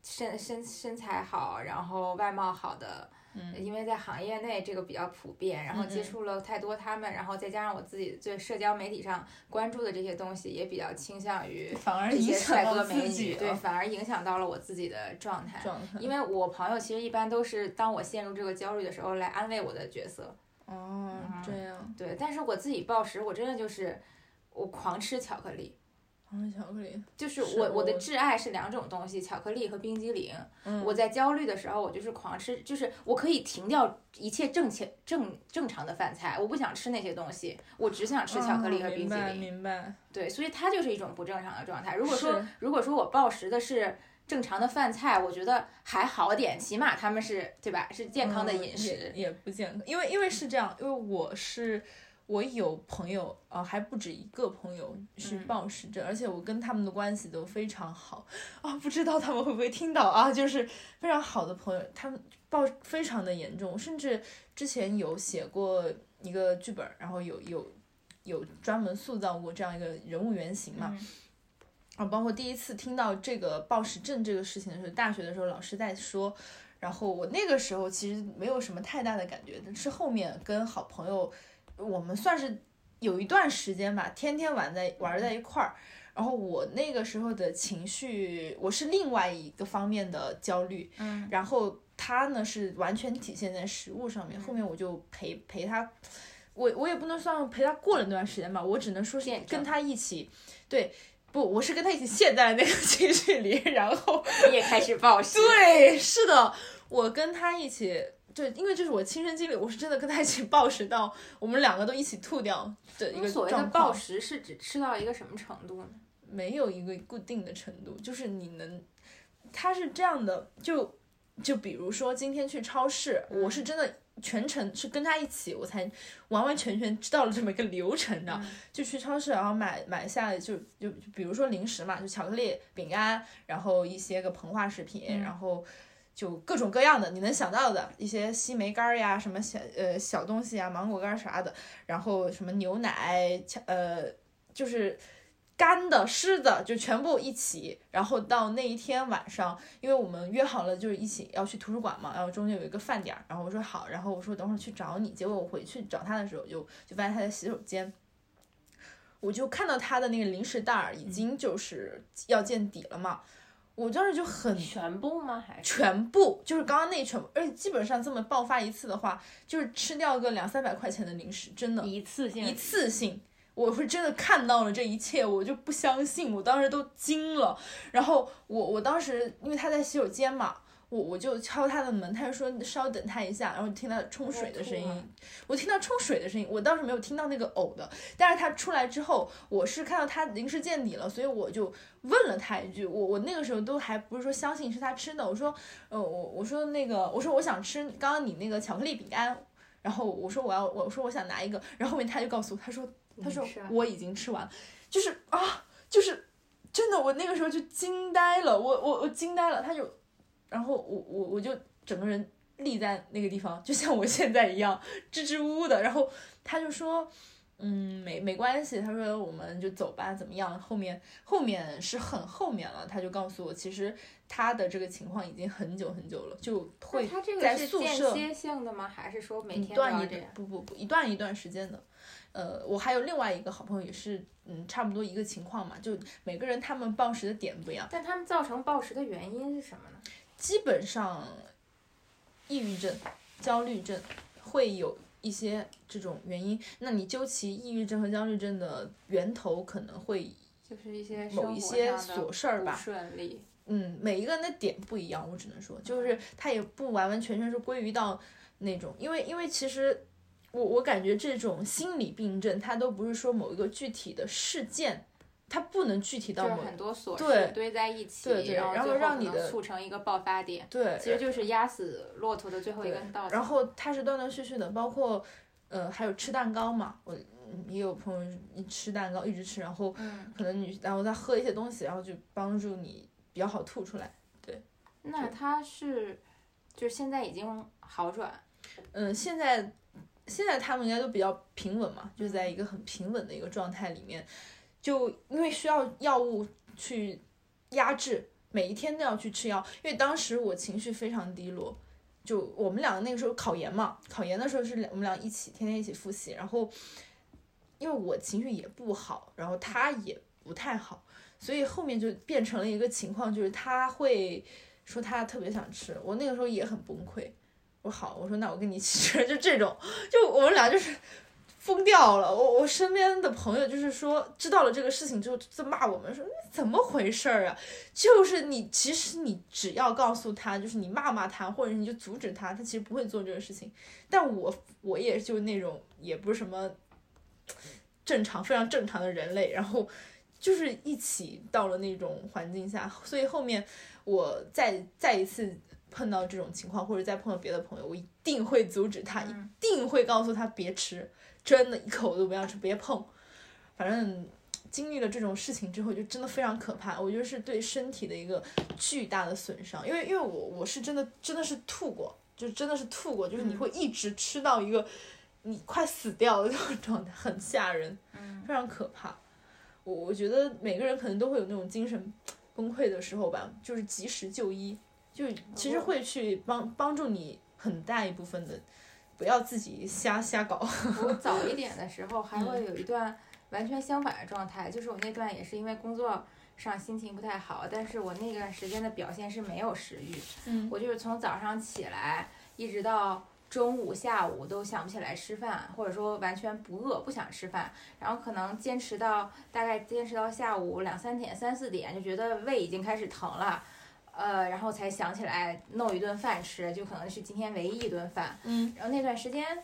身身身材好，然后外貌好的，嗯，因为在行业内这个比较普遍，然后接触了太多他们，然后再加上我自己对社交媒体上关注的这些东西也比较倾向于这些帅哥美女，对，反而影响到了我自己的状态。状态。因为我朋友其实一般都是当我陷入这个焦虑的时候来安慰我的角色。哦，这样。对，但是我自己暴食，我真的就是我狂吃巧克力。巧克力就是我我的挚爱是两种东西，巧克力和冰激凌。嗯，我在焦虑的时候，我就是狂吃，就是我可以停掉一切正切正正常的饭菜，我不想吃那些东西，我只想吃巧克力和冰激凌。明白。对，所以它就是一种不正常的状态。如果说如果说我暴食的是正常的饭菜，我觉得还好点，起码他们是对吧？是健康的饮食，也不健康。因为因为是这样，因为我是。我有朋友啊，还不止一个朋友是暴食症，而且我跟他们的关系都非常好啊，不知道他们会不会听到啊？就是非常好的朋友，他们暴非常的严重，甚至之前有写过一个剧本，然后有有有专门塑造过这样一个人物原型嘛。啊，包括第一次听到这个暴食症这个事情的时候，大学的时候老师在说，然后我那个时候其实没有什么太大的感觉，但是后面跟好朋友。我们算是有一段时间吧，天天玩在玩在一块儿。然后我那个时候的情绪，我是另外一个方面的焦虑。嗯。然后他呢是完全体现在食物上面。后面我就陪陪他，我我也不能算陪他过了那段时间吧，我只能说是跟他一起。对，不，我是跟他一起陷在了那个情绪里，然后你也开始暴食。对，是的，我跟他一起。对，因为这是我亲身经历，我是真的跟他一起暴食到我们两个都一起吐掉的一个所谓的暴食是指吃到一个什么程度呢？没有一个固定的程度，就是你能，他是这样的，就就比如说今天去超市，我是真的全程是跟他一起，我才完完全全知道了这么一个流程的，就去超市然后买买下就就比如说零食嘛，就巧克力、饼干，然后一些个膨化食品，然后。就各种各样的你能想到的一些西梅干儿呀，什么小呃小东西啊，芒果干啥的，然后什么牛奶，呃，就是干的湿的就全部一起。然后到那一天晚上，因为我们约好了就是一起要去图书馆嘛，然后中间有一个饭点儿，然后我说好，然后我说等会儿去找你。结果我回去找他的时候，就就发现他在洗手间，我就看到他的那个零食袋儿已经就是要见底了嘛。我当时就很全部吗？还是全部？就是刚刚那全部，而且基本上这么爆发一次的话，就是吃掉个两三百块钱的零食，真的，一次性，一次性。我是真的看到了这一切，我就不相信，我当时都惊了。然后我我当时因为他在洗手间嘛，我我就敲他的门，他就说稍等他一下，然后听到冲水的声音，我听到冲水的声音，我倒是没有听到那个呕的，但是他出来之后，我是看到他临时见底了，所以我就问了他一句，我我那个时候都还不是说相信是他吃的，我说，呃我我说那个我说我想吃刚刚你那个巧克力饼干，然后我说我要我说我想拿一个，然后后面他就告诉我，他说他说我已经吃完，就是啊就是真的我那个时候就惊呆了，我我我惊呆了，他就。然后我我我就整个人立在那个地方，就像我现在一样支支吾吾的。然后他就说，嗯，没没关系。他说我们就走吧，怎么样？后面后面是很后面了。他就告诉我，其实他的这个情况已经很久很久了，就会在宿舍。间歇性的吗？还是说每天都这样？不不不，一段一段时间的。呃，我还有另外一个好朋友也是，嗯，差不多一个情况嘛。就每个人他们暴食的点不一样。但他们造成暴食的原因是什么呢？基本上，抑郁症、焦虑症会有一些这种原因。那你究其抑郁症和焦虑症的源头，可能会就是一些某一些琐事儿吧。顺利。嗯，每一个人的点不一样，我只能说，就是它也不完完全全是归于到那种，因为因为其实我我感觉这种心理病症，它都不是说某一个具体的事件。它不能具体到很多琐事堆在一起，对对，然后让你的促成一个爆发点，对，其实就是压死骆驼的最后一根稻草。然后它是断断续续的，包括呃还有吃蛋糕嘛，我也有朋友一吃蛋糕一直吃，然后可能你然后再喝一些东西，然后就帮助你比较好吐出来，对。那它是就是现在已经好转，嗯，现在现在他们应该都比较平稳嘛，就在一个很平稳的一个状态里面。就因为需要药物去压制，每一天都要去吃药。因为当时我情绪非常低落，就我们两个那个时候考研嘛，考研的时候是我们俩一起天天一起复习。然后因为我情绪也不好，然后他也不太好，所以后面就变成了一个情况，就是他会说他特别想吃，我那个时候也很崩溃。我说好，我说那我跟你一起吃，就这种，就我们俩就是。疯掉了！我我身边的朋友就是说，知道了这个事情之后在骂我们，说你怎么回事儿啊？就是你其实你只要告诉他，就是你骂骂他，或者你就阻止他，他其实不会做这个事情。但我我也就那种也不是什么正常非常正常的人类，然后就是一起到了那种环境下，所以后面我再再一次碰到这种情况，或者再碰到别的朋友，我一定会阻止他，一定会告诉他别吃。真的，一口都不要吃，别碰。反正经历了这种事情之后，就真的非常可怕。我觉得是对身体的一个巨大的损伤。因为，因为我我是真的真的是吐过，就真的是吐过，就是你会一直吃到一个你快死掉的那种状态，很吓人，非常可怕。我我觉得每个人可能都会有那种精神崩溃的时候吧，就是及时就医，就其实会去帮帮助你很大一部分的。不要自己瞎瞎搞。我早一点的时候还会有一段完全相反的状态，就是我那段也是因为工作上心情不太好，但是我那段时间的表现是没有食欲。嗯，我就是从早上起来一直到中午、下午都想不起来吃饭，或者说完全不饿，不想吃饭，然后可能坚持到大概坚持到下午两三点、三四点，就觉得胃已经开始疼了。呃，然后才想起来弄一顿饭吃，就可能是今天唯一一顿饭。嗯，然后那段时间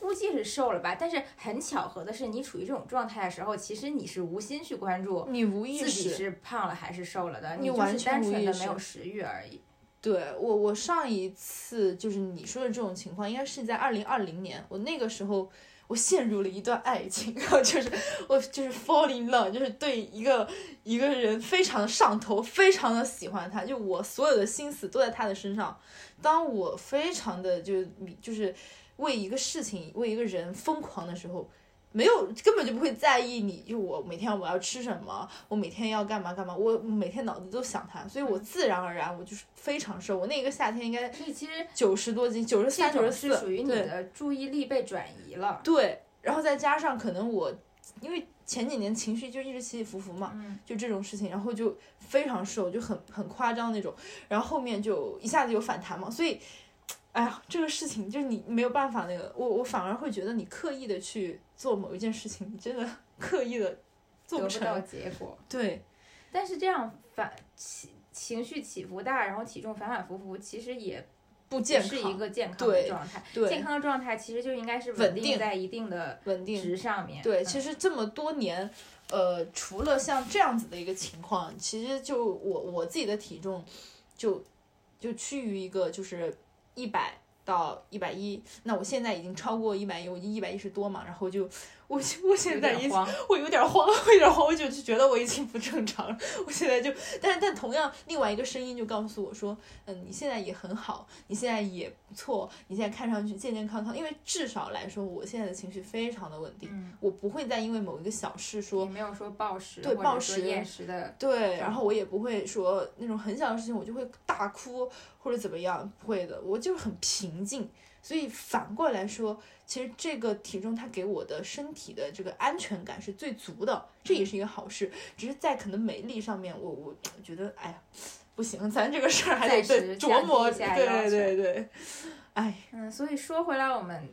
估计是瘦了吧，但是很巧合的是，你处于这种状态的时候，其实你是无心去关注你无意识自己是胖了还是瘦了的，你就是单纯的没有食欲而已。对我，我上一次就是你说的这种情况，应该是在二零二零年，我那个时候。我陷入了一段爱情，然后就是我就是 falling love，就是对一个一个人非常的上头，非常的喜欢他，就我所有的心思都在他的身上。当我非常的就就是为一个事情为一个人疯狂的时候。没有，根本就不会在意你。就我每天我要吃什么，我每天要干嘛干嘛，我每天脑子都想它，所以我自然而然我就是非常瘦。我那个夏天应该，所以其实九十多斤，九十三、九十四，属于你的注意力被转移了。对，然后再加上可能我，因为前几年情绪就一直起起伏伏嘛，就这种事情，然后就非常瘦，就很很夸张那种，然后后面就一下子有反弹嘛，所以。哎呀，这个事情就是你没有办法那个，我我反而会觉得你刻意的去做某一件事情，你真的 刻意的做不到结果。对，但是这样反情绪起伏大，然后体重反反复复，其实也不健康，是一个健康的状态。对健康的状态其实就应该是稳定在一定的稳定值上面。对，其实这么多年，呃，除了像这样子的一个情况，其实就我我自己的体重就就趋于一个就是一百到一百一。那我现在已经超过一百一，我一百一十多嘛，然后就。我我现在已经我有点慌，我有点慌，我就就觉得我已经不正常了。我现在就，但但同样，另外一个声音就告诉我说，嗯，你现在也很好，你现在也不错，你现在看上去健健康康。因为至少来说，我现在的情绪非常的稳定，我不会再因为某一个小事说没有说暴食，对暴食厌食的，对，然后我也不会说那种很小的事情我就会大哭或者怎么样，不会的，我就是很平静。所以反过来说。其实这个体重它给我的身体的这个安全感是最足的，这也是一个好事。只是在可能美丽上面，我我觉得，哎呀，不行，咱这个事儿还得琢磨。对对对，哎，嗯，所以说回来，我们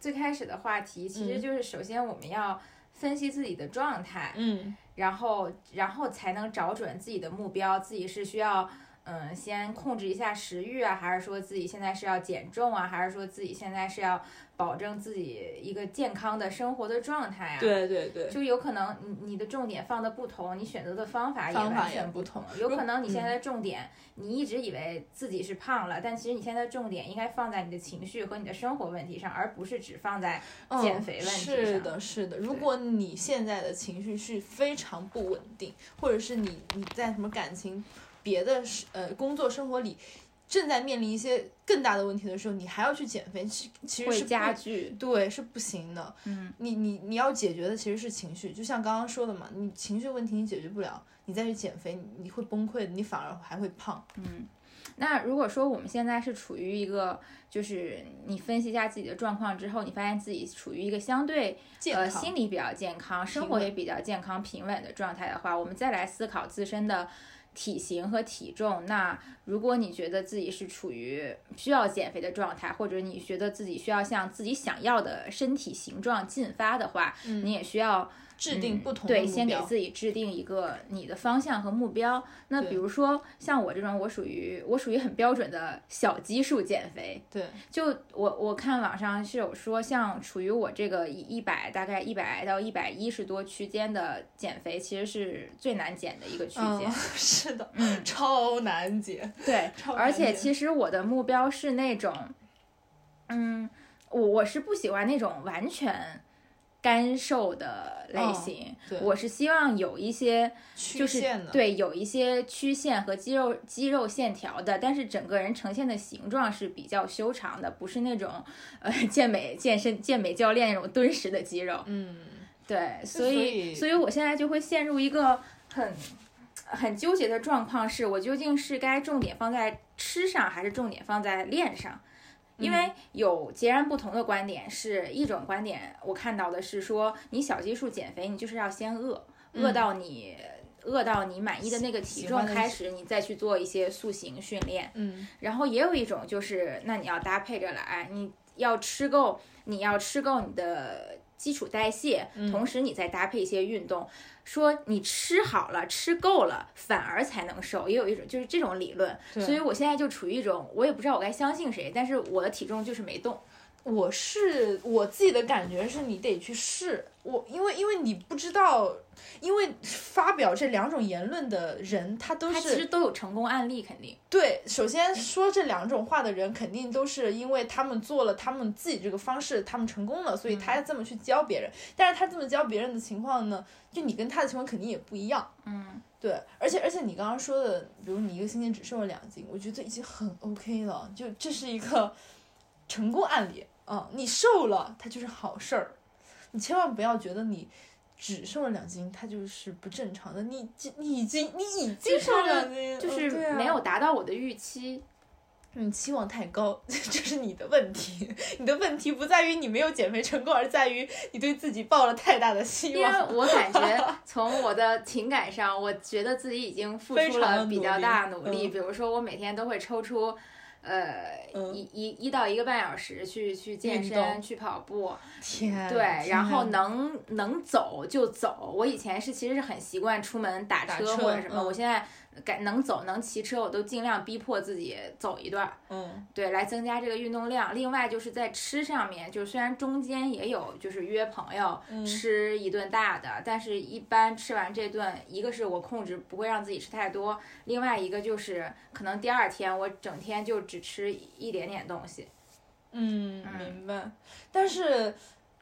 最开始的话题，其实就是首先我们要分析自己的状态，嗯，然后然后才能找准自己的目标，自己是需要。嗯，先控制一下食欲啊，还是说自己现在是要减重啊，还是说自己现在是要保证自己一个健康的生活的状态啊？对对对，就有可能你你的重点放的不同，你选择的方法也完全不同。有 可能你现在的重点，你一直以为自己是胖了，但其实你现在的重点应该放在你的情绪和你的生活问题上，而不是只放在减肥问题上。是的，是的。如果你现在的情绪是非常不稳定，或者是你你在什么感情？别的是呃工作生活里正在面临一些更大的问题的时候，你还要去减肥，其其实是加剧，对，是不行的。嗯，你你你要解决的其实是情绪，就像刚刚说的嘛，你情绪问题你解决不了，你再去减肥，你会崩溃的，你反而还会胖。嗯，那如果说我们现在是处于一个，就是你分析一下自己的状况之后，你发现自己处于一个相对呃心理比较健康，生活也比较健康平稳的状态的话，我们再来思考自身的。体型和体重，那如果你觉得自己是处于需要减肥的状态，或者你觉得自己需要向自己想要的身体形状进发的话，你也需要。制定不同对，先给自己制定一个你的方向和目标。那比如说像我这种，我属于我属于很标准的小基数减肥。对，就我我看网上是有说，像处于我这个一百大概一百到一百一十多区间的减肥，其实是最难减的一个区间。是的，嗯，超难减。对，而且其实我的目标是那种，嗯，我我是不喜欢那种完全。干瘦的类型，我是希望有一些就是对有一些曲线和肌肉肌肉线条的，但是整个人呈现的形状是比较修长的，不是那种呃健美健身健美教练那种敦实的肌肉。嗯，对，所以所以我现在就会陷入一个很很纠结的状况，是我究竟是该重点放在吃上，还是重点放在练上？因为有截然不同的观点，是一种观点，我看到的是说，你小基数减肥，你就是要先饿，饿到你饿到你满意的那个体重开始，你再去做一些塑形训练。嗯，然后也有一种就是，那你要搭配着来，你要吃够，你要吃够你的基础代谢，同时你再搭配一些运动。说你吃好了，吃够了，反而才能瘦。也有一种就是这种理论，所以我现在就处于一种，我也不知道我该相信谁，但是我的体重就是没动。我是我自己的感觉是你得去试我，因为因为你不知道，因为发表这两种言论的人，他都是其实都有成功案例，肯定对。首先说这两种话的人，肯定都是因为他们做了他们自己这个方式，他们成功了，所以他这么去教别人。但是他这么教别人的情况呢，就你跟他的情况肯定也不一样。嗯，对。而且而且你刚刚说的，比如你一个星期只瘦了两斤，我觉得已经很 OK 了，就这是一个成功案例。嗯，你瘦了，它就是好事儿。你千万不要觉得你只瘦了两斤，它就是不正常的。你你已经你已经瘦了两斤，就是没有达到我的预期。你期望太高，这是你的问题。你的问题不在于你没有减肥成功，而在于你对自己抱了太大的希望。因为我感觉从我的情感上，我觉得自己已经付出了比较大努力。比如说，我每天都会抽出。呃，一一一到一个半小时去去健身去跑步，天，对，然后能能走就走。我以前是其实是很习惯出门打车或者什么，我现在改能走能骑车，我都尽量逼迫自己走一段。嗯，对，来增加这个运动量。另外就是在吃上面，就虽然中间也有就是约朋友吃一顿大的，但是一般吃完这顿，一个是我控制不会让自己吃太多，另外一个就是可能第二天我整天就只吃一点点东西。嗯，明白。但是。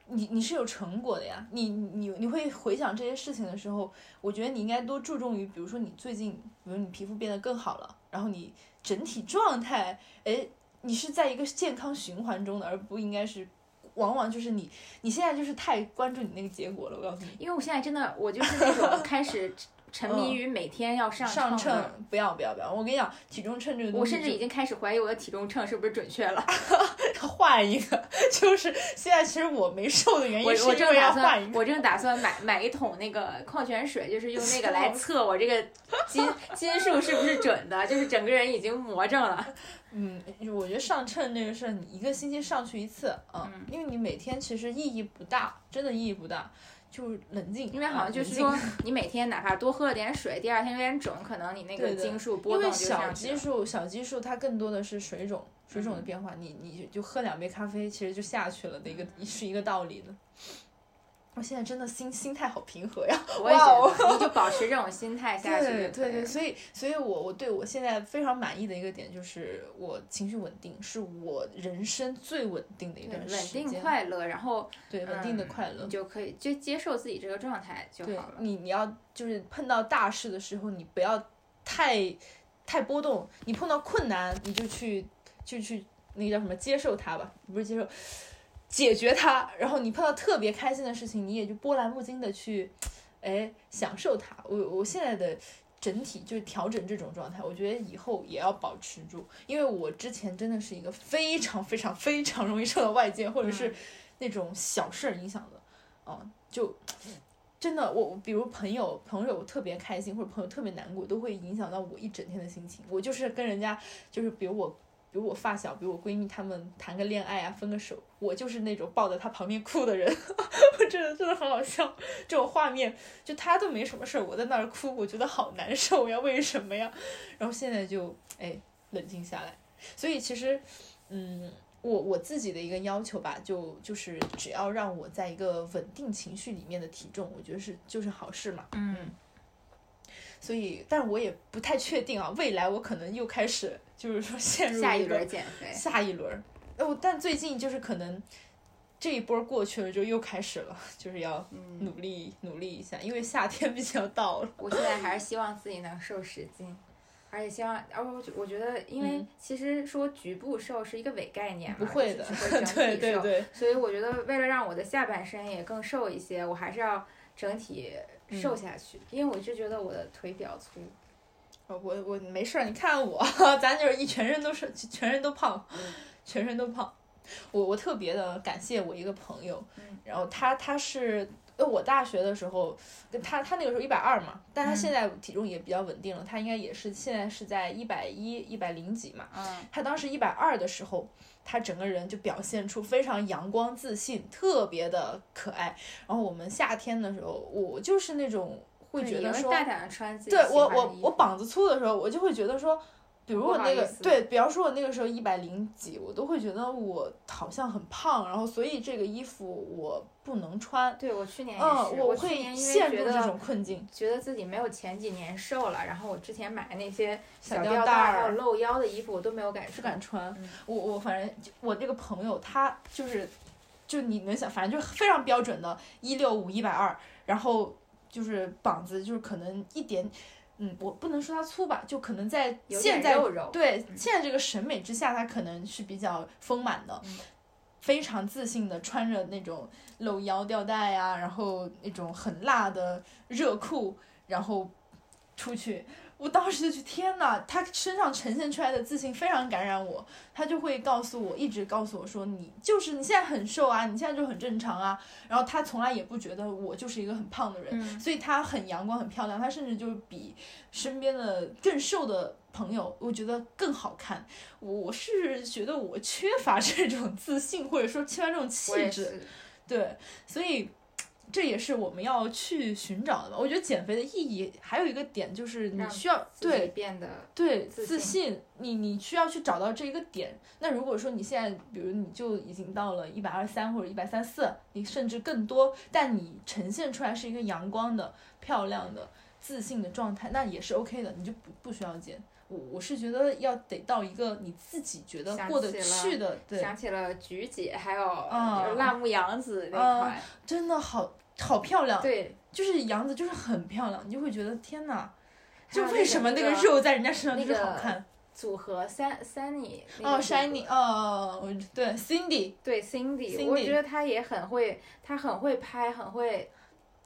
你你是有成果的呀，你你你会回想这些事情的时候，我觉得你应该多注重于，比如说你最近，比如你皮肤变得更好了，然后你整体状态，哎，你是在一个健康循环中的，而不应该是，往往就是你你现在就是太关注你那个结果了，我告诉你，因为我现在真的我就是那种开始。沉迷于每天要上上秤，不要不要不要！我跟你讲，体重秤这个东西，我甚至已经开始怀疑我的体重秤是不是准确了。换一个，就是现在其实我没瘦的原因是因为要换一个。我正打算买买一桶那个矿泉水，就是用那个来 测我这个斤斤数是不是准的，就是整个人已经魔怔了。嗯，我觉得上秤这个事儿，你一个星期上去一次，嗯，因为你每天其实意义不大，真的意义不大。就是冷静，因为好像就是说，你每天哪怕多喝了点水，第二天有点肿，可能你那个激素波动就小基数，小基数它更多的是水肿，水肿的变化，你你就喝两杯咖啡，其实就下去了的一个是一个道理的。我现在真的心心态好平和呀！我也觉得，你就保持这种心态下去。对对对，所以所以，我我对我现在非常满意的一个点就是我情绪稳定，是我人生最稳定的一段时间。稳定快乐，然后对稳定的快乐，你就可以就接受自己这个状态就好了。你你要就是碰到大事的时候，你不要太太波动。你碰到困难，你就去就去那个叫什么接受它吧，不是接受。解决它，然后你碰到特别开心的事情，你也就波澜不惊的去，哎，享受它。我我现在的整体就是调整这种状态，我觉得以后也要保持住，因为我之前真的是一个非常非常非常容易受到外界或者是那种小事儿影响的，嗯，就真的我比如朋友朋友特别开心或者朋友特别难过，都会影响到我一整天的心情。我就是跟人家就是比如我。比如我发小，比如我闺蜜，她们谈个恋爱啊，分个手，我就是那种抱在她旁边哭的人，我真的真的很好笑。这种画面，就她都没什么事儿，我在那儿哭，我觉得好难受呀，为什么呀？然后现在就哎冷静下来。所以其实，嗯，我我自己的一个要求吧，就就是只要让我在一个稳定情绪里面的体重，我觉得是就是好事嘛。嗯。所以，但我也不太确定啊，未来我可能又开始就是说 陷入下一轮减肥，下一轮。哦，但最近就是可能这一波过去了，就又开始了，就是要努力努力一下，因为夏天毕竟要到了。我现在还是希望自己能瘦十斤，而且希望，而我我觉得，因为其实说局部瘦是一个伪概念嘛，不会的，对对对。所以我觉得，为了让我的下半身也更瘦一些，我还是要整体。瘦下去，因为我一直觉得我的腿比较粗。我我没事儿，你看我，咱就是一全身都是，全身都胖，全身都胖。我我特别的感谢我一个朋友，然后他他是，呃，我大学的时候，他他那个时候一百二嘛，但他现在体重也比较稳定了，他应该也是现在是在一百一一百零几嘛。嗯。他当时一百二的时候。他整个人就表现出非常阳光自信，特别的可爱。然后我们夏天的时候，我就是那种会觉得说，大胆的穿自己对我我我膀子粗的时候，我就会觉得说。比如我那个对，比方说我那个时候一百零几，我都会觉得我好像很胖，然后所以这个衣服我不能穿。对我去年也是，我会陷入这种困境，觉得自己没有前几年瘦了。然后我之前买的那些小吊带还有露腰的衣服，我都没有敢不敢穿。我我反正我那个朋友他就是，就你能想，反正就是非常标准的，一六五一百二，然后就是膀子就是可能一点。嗯，我不能说它粗吧，就可能在现在对现在这个审美之下，它可能是比较丰满的，非常自信的穿着那种露腰吊带啊，然后那种很辣的热裤，然后出去。我当时就去，天呐，他身上呈现出来的自信非常感染我。他就会告诉我，一直告诉我说，你就是你现在很瘦啊，你现在就很正常啊。然后他从来也不觉得我就是一个很胖的人，所以他很阳光、很漂亮。他甚至就是比身边的更瘦的朋友，我觉得更好看。我是觉得我缺乏这种自信，或者说缺乏这种气质。对，所以这也是我们要去寻找的吧。我觉得减肥的意义还有一个点就是你需要对变得对自信，你你需要去找到这一个点。那如果说你现在比如你就已经到了一百二三或者一百三四，你甚至更多，但你呈现出来是一个阳光的、漂亮的、自信的状态，那也是 OK 的，你就不不需要减。我我是觉得要得到一个你自己觉得过得去的，对。想起了菊姐，还有辣目洋子那块，真的好好漂亮。对，就是杨紫就是很漂亮，你就会觉得天哪，就为什么那个肉在人家身上就是好看？组合三 Sunny 哦，Shiny 哦，对，Cindy 对 Cindy，我觉得她也很会，她很会拍，很会。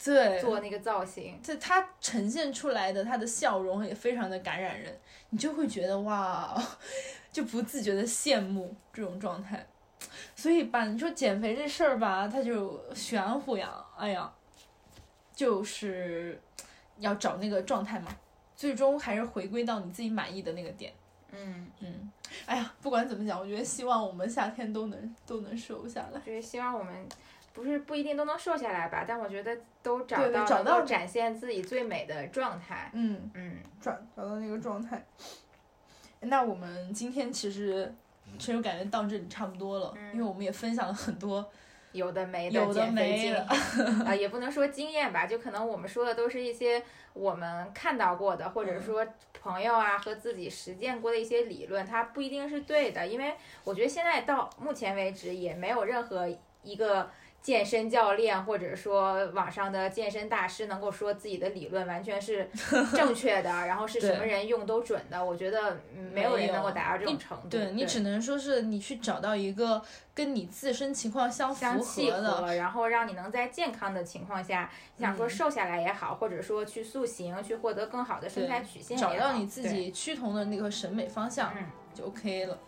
对，做那个造型，对她呈现出来的她的笑容也非常的感染人，你就会觉得哇，就不自觉的羡慕这种状态。所以吧，你说减肥这事儿吧，它就玄乎呀，哎呀，就是要找那个状态嘛，最终还是回归到你自己满意的那个点。嗯嗯，哎呀，不管怎么讲，我觉得希望我们夏天都能都能瘦下来。就是希望我们。不是不一定都能瘦下来吧，但我觉得都找到找到展现自己最美的状态。嗯嗯，找找到那个状态。那我们今天其实其实感觉到这里差不多了，因为我们也分享了很多有的没的减肥经验 啊，也不能说经验吧，就可能我们说的都是一些我们看到过的，或者说朋友啊和自己实践过的一些理论，它不一定是对的，因为我觉得现在到目前为止也没有任何一个。健身教练或者说网上的健身大师能够说自己的理论完全是 正确的，然后是什么人用都准的，我觉得没有人能够达到这种程度。对你只能说是你去找到一个跟你自身情况相相契合的，然后让你能在健康的情况下，想说瘦下来也好，或者说去塑形，去获得更好的身材曲线，找到你自己趋同的那个审美方向就 OK 了。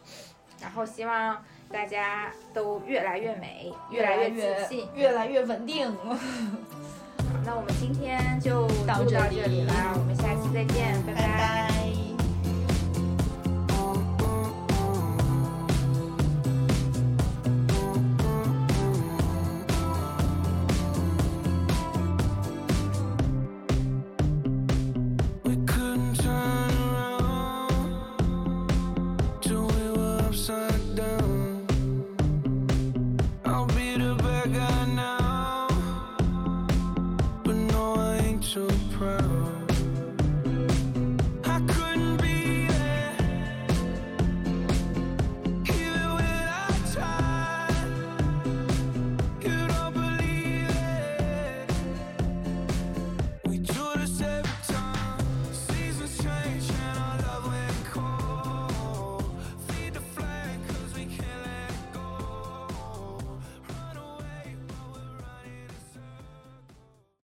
然后希望。大家都越来越美，越来越自信，越来越稳定。那我们今天就到这里啦，我们下期再见，拜拜。